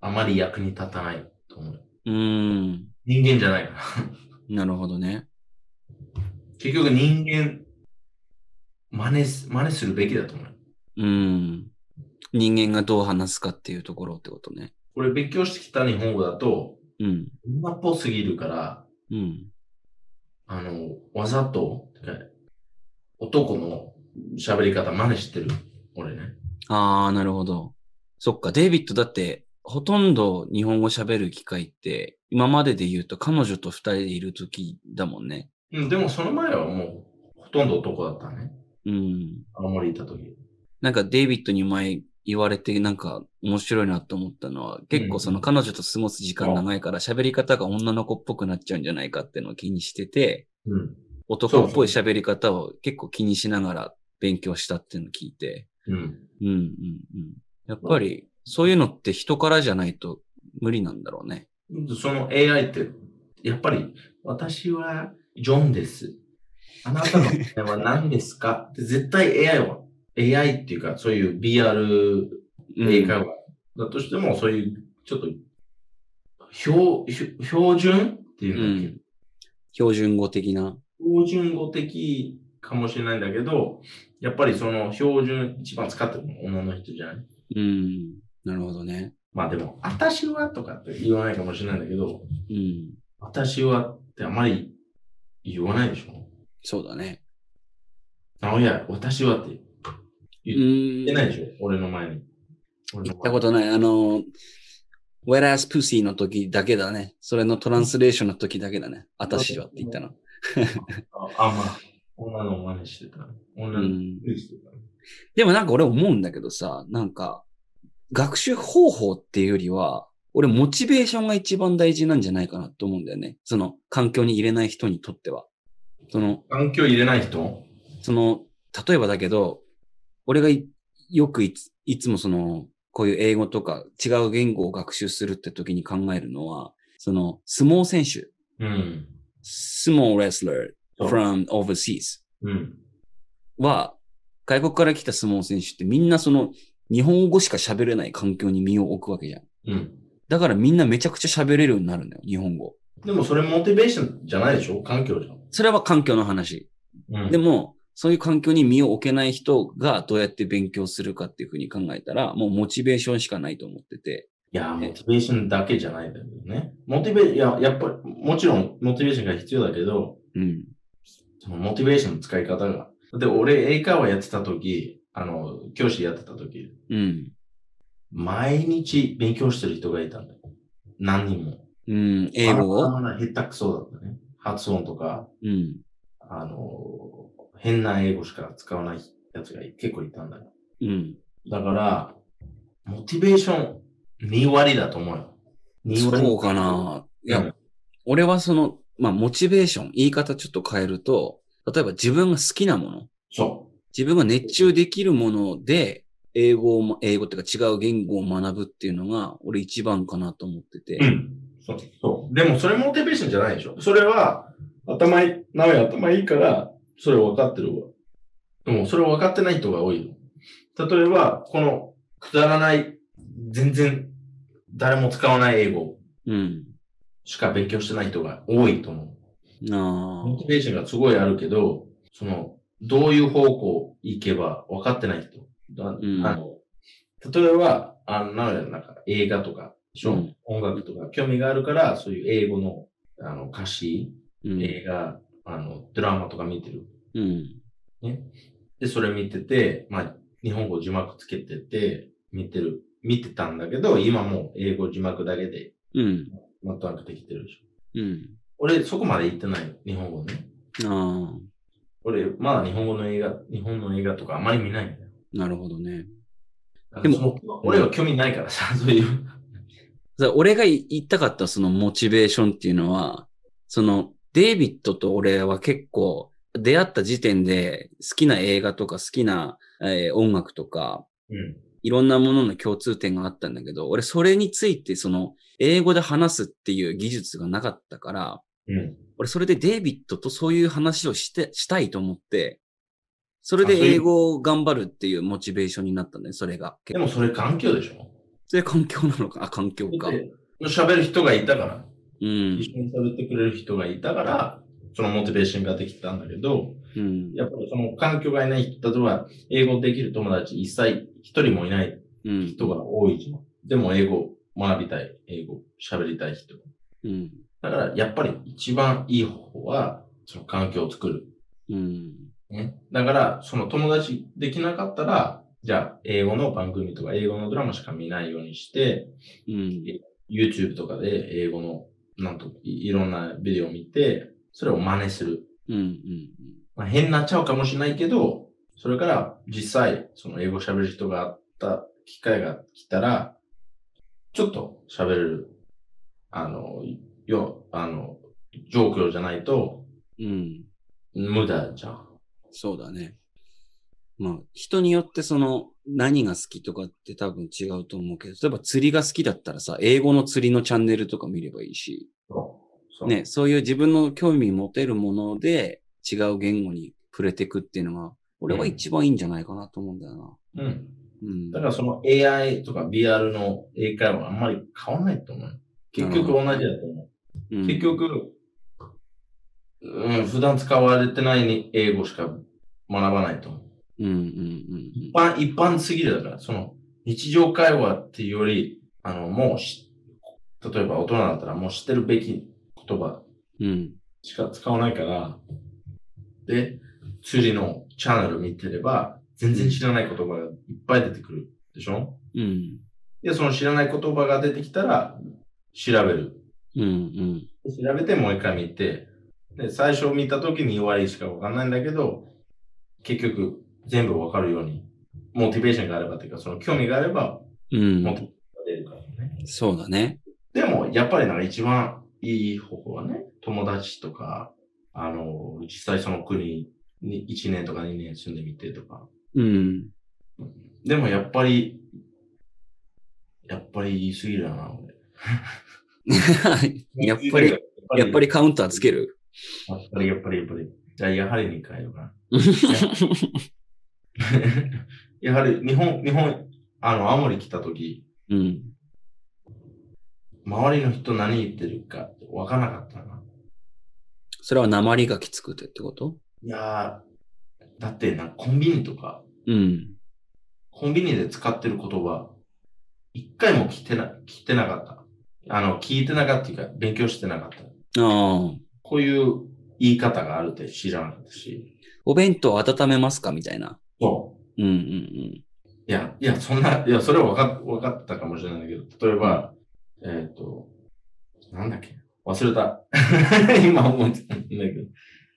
あまり役に立たないと思うよ。うん。人間じゃないから。なるほどね。結局人間、真似す、真似するべきだと思うよ。うん。人間がどう話すかっていうところってことね。これ勉強してきた日本語だと、うん。女っぽすぎるから、うん。あの、わざと、男の喋り方真似してる。俺ね。ああ、なるほど。そっか、デイビッドだって、ほとんど日本語喋る機会って、今までで言うと彼女と二人でいる時だもんね。うん、でもその前はもう、ほとんど男だったね。うん。青森行った時。なんかデイビッドに前言われてなんか面白いなと思ったのは、結構その彼女と過ごす時間長いから喋り方が女の子っぽくなっちゃうんじゃないかっていうのを気にしてて、うん。男っぽい喋り方を結構気にしながら勉強したっていうのを聞いて、うん。うんうんうん。やっぱりそういうのって人からじゃないと無理なんだろうね。その AI って、やっぱり、私はジョンです。あなたの名前は何ですかって絶対 AI は、AI っていうか、そういう BR 英会話だとしても、そういう、ちょっと、標、標標準っていうだっけ、うん標準語的な。標準語的かもしれないんだけど、やっぱりその標準一番使ってるの女の人じゃない？うん。なるほどね。まあでも、私はとかって言わないかもしれないんだけど、うん。私はってあまり言わないでしょ？そうだね。あ、いや、私はってう言ん。ってないでしょ？俺の前に。俺言ったことない。あの、whereas pussy の時だけだね。それのトランスレーションの時だけだね。あたしはって言ったの。あ、あまあ、女の真似してた。女のうん真似してた。でもなんか俺思うんだけどさ、なんか、学習方法っていうよりは、俺モチベーションが一番大事なんじゃないかなと思うんだよね。その環境に入れない人にとっては。その、環境入れない人？その、例えばだけど、俺がいよくいついつもその、こういう英語とか違う言語を学習するって時に考えるのは、その、相撲選手、うん。small wrestler そう from overseas うん。は、外国から来た相撲選手ってみんなその、日本語しか喋れない環境に身を置くわけじゃん。うん。だからみんなめちゃくちゃ喋れるようになるんだよ、日本語。でもそれモチベーションじゃないでしょ？環境じゃん。それは環境の話。うんでも、そういう環境に身を置けない人がどうやって勉強するかっていうふうに考えたら、もうモチベーションしかないと思ってて。いや、モチベーションだけじゃないんだけどね。モチベ、いや、やっぱり、もちろんモチベーションが必要だけど、うん。そのモチベーションの使い方が。で、俺、英会話やってた時、あの、教師やってた時、うん。毎日勉強してる人がいたんだよ。何人も。うん。英語を？下手くそだったね。発音とか、うん。あの、変な英語しか使わないやつが結構いたんだよ。うん。だから、モチベーション2割だと思うよ。2割。そうかないや、うん俺はその、まあ、モチベーション、言い方ちょっと変えると、例えば自分が好きなもの、そ自分が熱中できるもので、英語をま、英語っていうか違う言語を学ぶっていうのが、俺一番かなと思ってて。う。うん。そう。そう。でもそれモチベーションじゃないでしょ。それは、頭いい、なおや頭いいから、それ分かってるわ。でもそれ分かってない人が多いよ。例えば、この、くだらない、全然、誰も使わない英語うん。しか勉強してない人が多いと思う。あモチベーションがすごいあるけど、その、どういう方向行けば分かってない人。だんあの例えば、あの、なんだろうなんか映画とか、うん音楽とか興味があるから、そういう英語のあの歌詞、あ。うん。映画、あの、ドラマとか見てる。うん。で、それ見てて、まあ、日本語字幕つけてて、見てる、見てたんだけど、今もう英語字幕だけで、うん。なんとなくできてるでしょ。うん。俺、そこまで行ってないよ、日本語ね。ああ。俺、まだ日本語の映画、日本の映画とかあんまり見ないんだよ。なるほどね。でも、俺は興味ないからさ、そういう。さ俺が言いたかったそのモチベーションっていうのは、そのデイビッドと俺は結構出会った時点で好きな映画とか好きな、えー音楽とかうん。いろんなものの共通点があったんだけど、俺それについてその英語で話すっていう技術がなかったから、うん。俺それでデイビッドとそういう話をして、したいと思って、それで英語を頑張るっていうモチベーションになったんだよ、それが。でもそれ環境でしょ？それ環境なのか、あ、環境か。で喋る人がいたから、うん。一緒に喋ってくれる人がいたから、そのモチベーションができたんだけど、うん。やっぱりその環境がいない人、例えば英語できる友達一切一人もいないうん。人が多いじゃん。でも英語学びたい、英語喋りたい人。うん。だからやっぱり一番いい方法は、その環境を作る。うん。ね。だから、その友達できなかったら、じゃあ、英語の番組とか英語のドラマしか見ないようにして、うん。YouTube とかで英語の、なんと、いいろんなビデオを見て、それを真似する。うん。うん。まあ、変になっちゃうかもしれないけど、それから実際、その英語喋る人があった機会が来たら、ちょっと喋れる、あの、よ、あの、状況じゃないと、うん。無駄じゃん。そうだね。まあ、人によってその何が好きとかって多分違うと思うけど、例えば釣りが好きだったらさ、英語の釣りのチャンネルとか見ればいいし、そう。ね、そういう自分の興味持てるもので違う言語に触れていくっていうのが、俺は一番いいんじゃないかなと思うんだよな。うん。うん。だからその AI とか VR の英会話はあんまり変わらないと思う。結局同じだと思う。うん結局、うん、普段使われてない英語しか学ばないと思う。うんうん一般、一般すぎるだから、その日常会話っていうより、あの、もうし、例えば大人だったらもう知ってるべき言葉うん。うん。しか使わないから、で、釣りのチャンネル見てれば、全然知らない言葉がいっぱい出てくるでしょ？うん。で、その知らない言葉が出てきたら、調べる。うんうん。調べてもう一回見て、で、最初見た時に2割しかわかんないんだけど、結局全部わかるように、モチベーションがあればっていうか、その興味があれば、うん。モチベーションが出るからね。そうだね。でも、やっぱりなんか一番いい方法はね、友達とか、あの、実際その国に1年とか2年住んでみてとか。うん。でもやっぱり、やっぱり言い過ぎるな、俺。やっぱり、やっぱりカウンターつける？やっぱり、やっぱり、やっぱり。じゃあ、やはりに変えようかな。やはり、日本、日本、あの、青森来た時、うん。周りの人何言ってるか分からなかったな。それは鉛がきつくてってこと？いやー、だってな、コンビニとか、うん。コンビニで使ってる言葉、一回も聞いてな、聞いてなかった。あの、聞いてなかったっていうか、勉強してなかった。ああ。こういう言い方があるって知らなかったし。お弁当温めますか？みたいな。そうんうんう。いや、いや、そんな、いや、それは分か分かったかもしれないんだけど、例えば、えっ、と、なんだっけ？忘れた。今思ってたんだけど。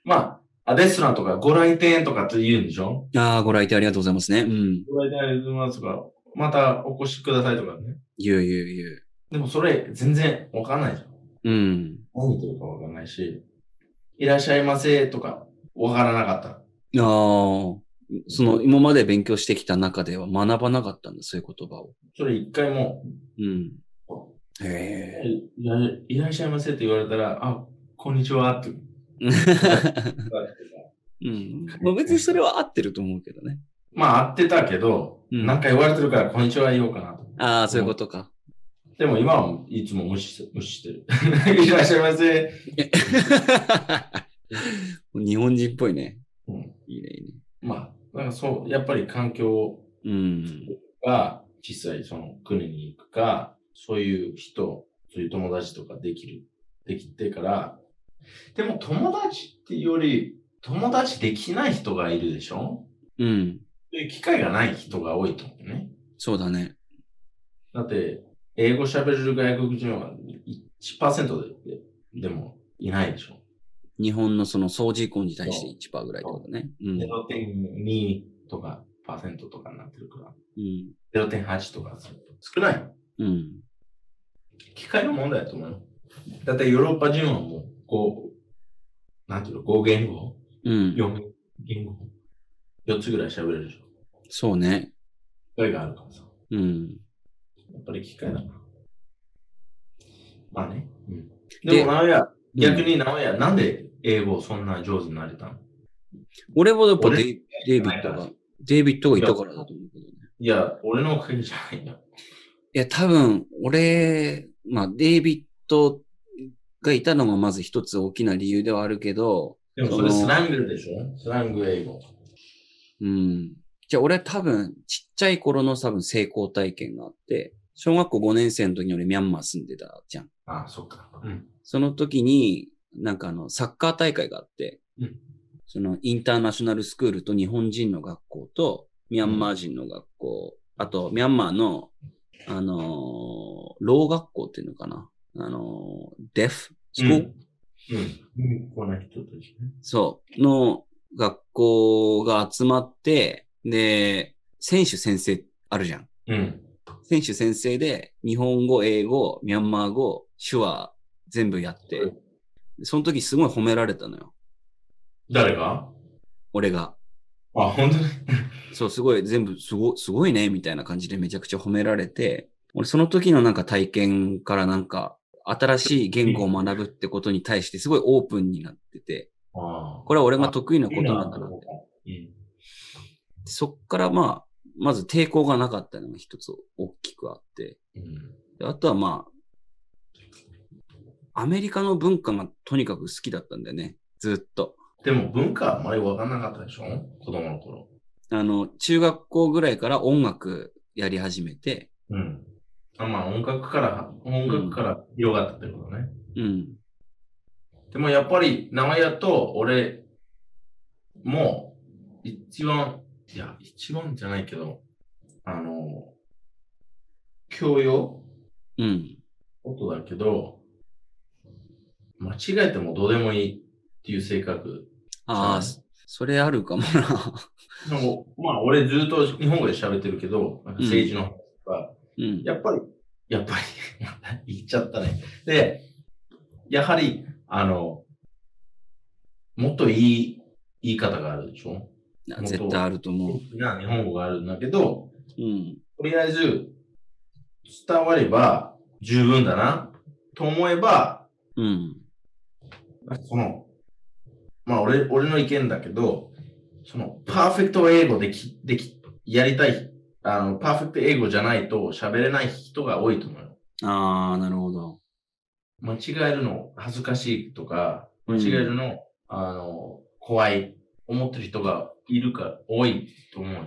まあ、あレストランとかご来店とかって言うんでしょ？ああ、ご来店ありがとうございますね。うん。ご来店ありがとうございますとか、またお越しくださいとかね。言う言う言う。でもそれ全然わかんないじゃん。うん。何言ってるかわかんないし、いらっしゃいませとかわからなかった。ああ、その今まで勉強してきた中では学ばなかったんだ、そういう言葉を。それ一回も、うん。へえ。いらっしゃいませって言われたら、あ、こんにちはって。うん。まあ別にそれは合ってると思うけどね。まあ、合ってたけど、うんなんか言われてるから、こんにちは言おうかなと。ああ、そういうことか。でも今はいつも無視し無視してる。いらっしゃいませ。日本人っぽいね。うん、いいね、いいね。まあ、なんかそう、やっぱり環境うん。が実際その国に行くか、そういう人、そういう友達とかできる、できてから、でも友達っていうより、友達できない人がいるでしょ？うん。そういう機会がない人が多いと思うね。そうだね。だって、英語喋れる外国人は1%でででもいないでしょ？日本のその総人口に対して1%ぐらいってことね。うん。0.2とかパーセントとかになってるから、うん。0.8とか少ない。うん。機械の問題だと思うよ。だってヨーロッパ人はもう、こう、なんていうの、5言語、うん。4言語、4つぐらい喋れるでしょ。そうね。機械があるからさ。うん。やっぱり機械だな。まあね。うん、ででも、直哉、うん逆に直哉、なんで英語そんな上手になれたの？俺はやっぱ俺？デイビッドが、デイビッドがいたからだと思うけどね。いや、俺のおかげじゃないよ。いや、多分、俺、まあ、デイビッドがいたのがまず一つ大きな理由ではあるけど、でもそれスラングでしょ？スラング英語。うん。じゃあ俺多分、ちっちゃい頃の多分成功体験があって、小学校5年生の時に俺ミャンマー住んでたじゃん。ああ、そっか。うん。その時に、なんかあの、サッカー大会があって、うん。そのインターナショナルスクールと日本人の学校と、ミャンマー人の学校、あと、ミャンマーの、あのー、老学校っていうのかな？あのー、デフスクー？ル、うん。うん。人たちね。そう、の学校が集まって、で、選手先生あるじゃん。うん。選手先生で、日本語、英語、ミャンマー語、手話、全部やって、その時すごい褒められたのよ。誰が？俺が。あ、本当に？そう、すごい、全部、すご、すごいね、みたいな感じでめちゃくちゃ褒められて、俺その時のなんか体験からなんか、新しい言語を学ぶってことに対してすごいオープンになってて。これは俺が得意なことなんだなって。うん。そっからまあ、まず抵抗がなかったのが一つ大きくあって、うん。であとはまあ、アメリカの文化がとにかく好きだったんだよね。ずっと。でも文化あんまりわかんなかったでしょ？子供の頃。あの、中学校ぐらいから音楽やり始めて、うん。あまあ音楽から、音楽から広がったってことね。うん。でもやっぱり、長屋と俺も、一番、いや、一番じゃないけど、あの、教養？うん。ことだけど、間違えてもどうでもいいっていう性格。ああ、そそれあるかもな。なんかまあ、俺ずっと日本語で喋ってるけど、なんか政治の話とか、うん。やっぱり、やっぱり、言っちゃったね。で、やはり、あの、もっといい言い方があるでしょ？絶対あると思う。な日本語があるんだけど、うん。とりあえず、伝われば十分だな、と思えば、うん。その、まあ俺、俺の意見だけど、その、パーフェクト英語でき、でき、やりたい、あの、パーフェクト英語じゃないと喋れない人が多いと思うよ。ああ、なるほど。間違えるの恥ずかしいとか、うん間違えるの、あの、怖い、思ってる人がいるか、多いと思うよ。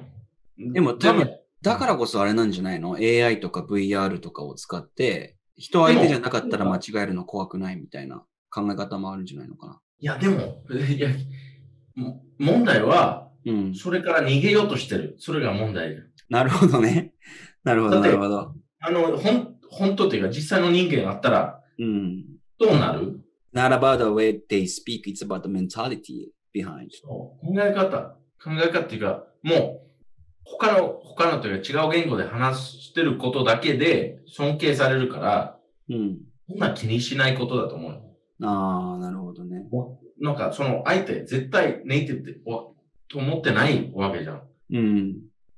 でも多分だからこそあれなんじゃないの ?AI とか VR とかを使って、人相手じゃなかったら間違えるの怖くないみたいな考え方もあるんじゃないのかな。いや、でも、いや、も問題は、うん。それから逃げようとしてる。それが問題。なるほどね。なるほど、なるほど。あの、ほん、本当っていうか実際の人間があったらうん。どうなる？Not about the way they speak, it's about the mentality behind. 考え方。考え方っていうか、もう、他の、他のというか違う言語で話してることだけで尊敬されるから、うん。そんな気にしないことだと思うよ。ああ、なるほどね。なんか、その相手、絶対ネイティブって、わと思ってないわけじゃん。うん。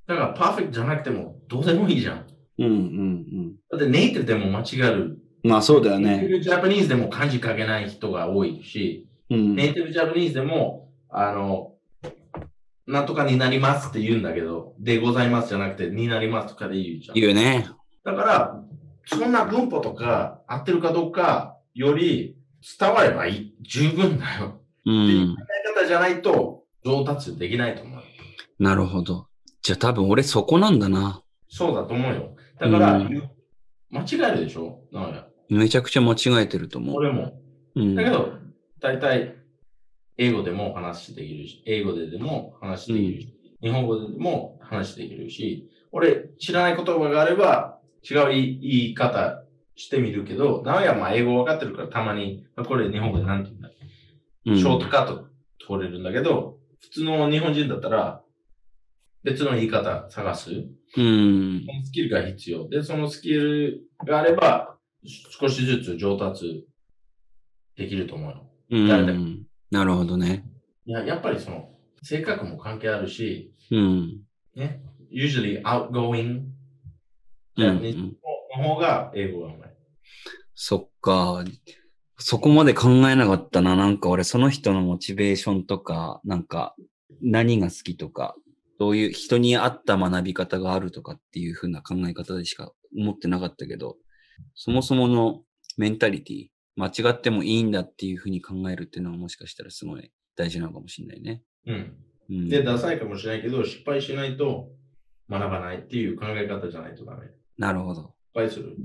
だから、パーフェクトじゃなくても、どうでもいいじゃん。うん、うん、だって、ネイティブでも間違える。うん。まあそうだよね。ネイティブジャパニーズでも漢字書けない人が多いし、うん。ネイティブジャパニーズでも、あの、なんとかになりますって言うんだけど、でございますじゃなくて、になりますとかで言うじゃん。言うね。だから、そんな文法とか合ってるかどうかより伝わればいい。十分だよ。う。っていうん考え方じゃないと上達できないと思う。なるほど。じゃあ多分俺そこなんだな。そうだと思うよ。だから、うん間違えるでしょ？なんかめちゃくちゃ間違えてると思う。俺も。うんだけど、大体、英語でも話できるし、英語ででも話できるし、日本語でも話できるし、俺、知らない言葉があれば、違う言い言い方してみるけど、なおやまあ英語分かってるからたまに、あこれ日本語で何て言うんだうんショートカット取れるんだけど、普通の日本人だったら、別の言い方探す。うん。そのスキルが必要。で、そのスキルがあれば、少しずつ上達できると思うよ。う誰でん。なるほどね。いや、やっぱりその、性格も関係あるし、うん。ね、usually outgoing うんう Japanese んの方が英語がうまい。そっか。そこまで考えなかったな。なんか俺その人のモチベーションとか、なんか何が好きとか、どういう人に合った学び方があるとかっていう風な考え方でしか思ってなかったけど、そもそものメンタリティ、間違ってもいいんだっていう風に考えるっていうのはもしかしたらすごい大事なのかもしれないね。うん。うん、で、ダサいかもしれないけど、失敗しないと学ばないっていう考え方じゃないとダメ。失なるほど。敗する。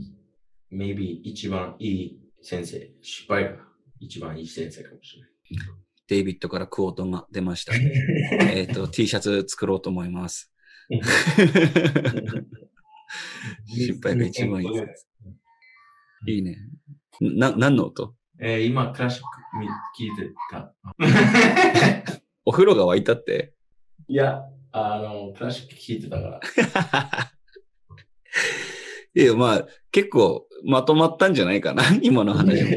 Maybe 一番いい先生。失敗が一番いい先生かもしれない。デイビッドからクオートが出ました。えっと、T シャツ作ろうと思います。失敗が一番いい。いいね。な、何の音？えー今、クラシックみ聞いてた。お風呂が沸いたって？いや、あの、クラシック聞いてたから。いや、まあ、結構まとまったんじゃないかな 今の話も。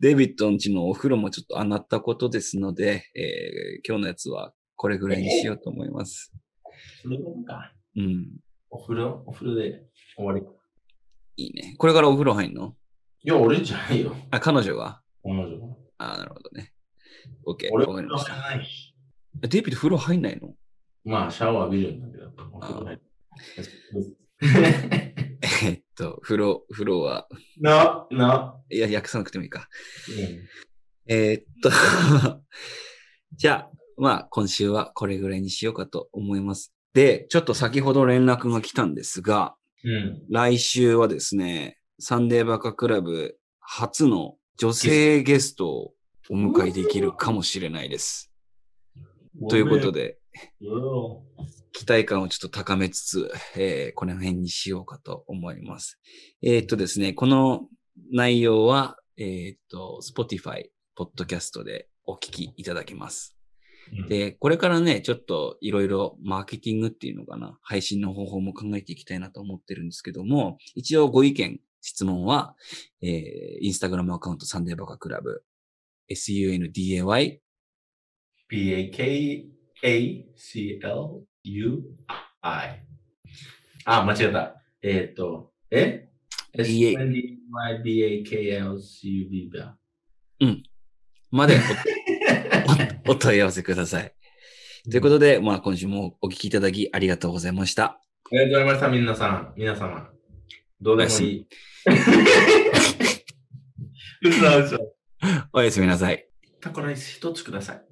デイビッドんちのお風呂もちょっとあなったことですので、えー今日のやつはこれぐらいにしようと思います。そういうことか。うん。お風呂、お風呂で終わり。いいね。これからお風呂入んの？いや、俺じゃないよ。あ、彼女が？彼女は。あなるほどね。OK。俺わかりました。じゃないし。えデイビッド風呂入んないの？まあ、シャワー浴びるんだけど。えっと、風呂、風呂は、な、な。いや、訳さなくてもいいか。うんえーっと、じゃあ、まあ、今週はこれぐらいにしようかと思います。で、ちょっと先ほど連絡が来たんですが、うん。来週はですね、サンデーバカクラブ初の女性ゲストをお迎えできるかもしれないです。ということで、うん。期待感をちょっと高めつつ、えーこの辺にしようかと思います。えーっとですね、この内容は、えーっと、Spotify、ポッドキャストでお聞きいただけます。で、これからね、ちょっといろいろマーケティングっていうのかな、配信の方法も考えていきたいなと思ってるんですけども、一応ご意見、質問は、えー、インスタグラムアカウントサンデーバカクラブ、sunday, B-A-K-A-C-L-U-I。あ、間違えた。えっ、と、え ?S-N-D-Y-B-A-K-L-C-U-B だ。までお お問い合わせください。ということで、まあ今週もお聞きいただきありがとうございました。ありがとうございました、皆さん。皆様。どうでもいい。嘘嘘。おやすみなさい。タコライス一つください。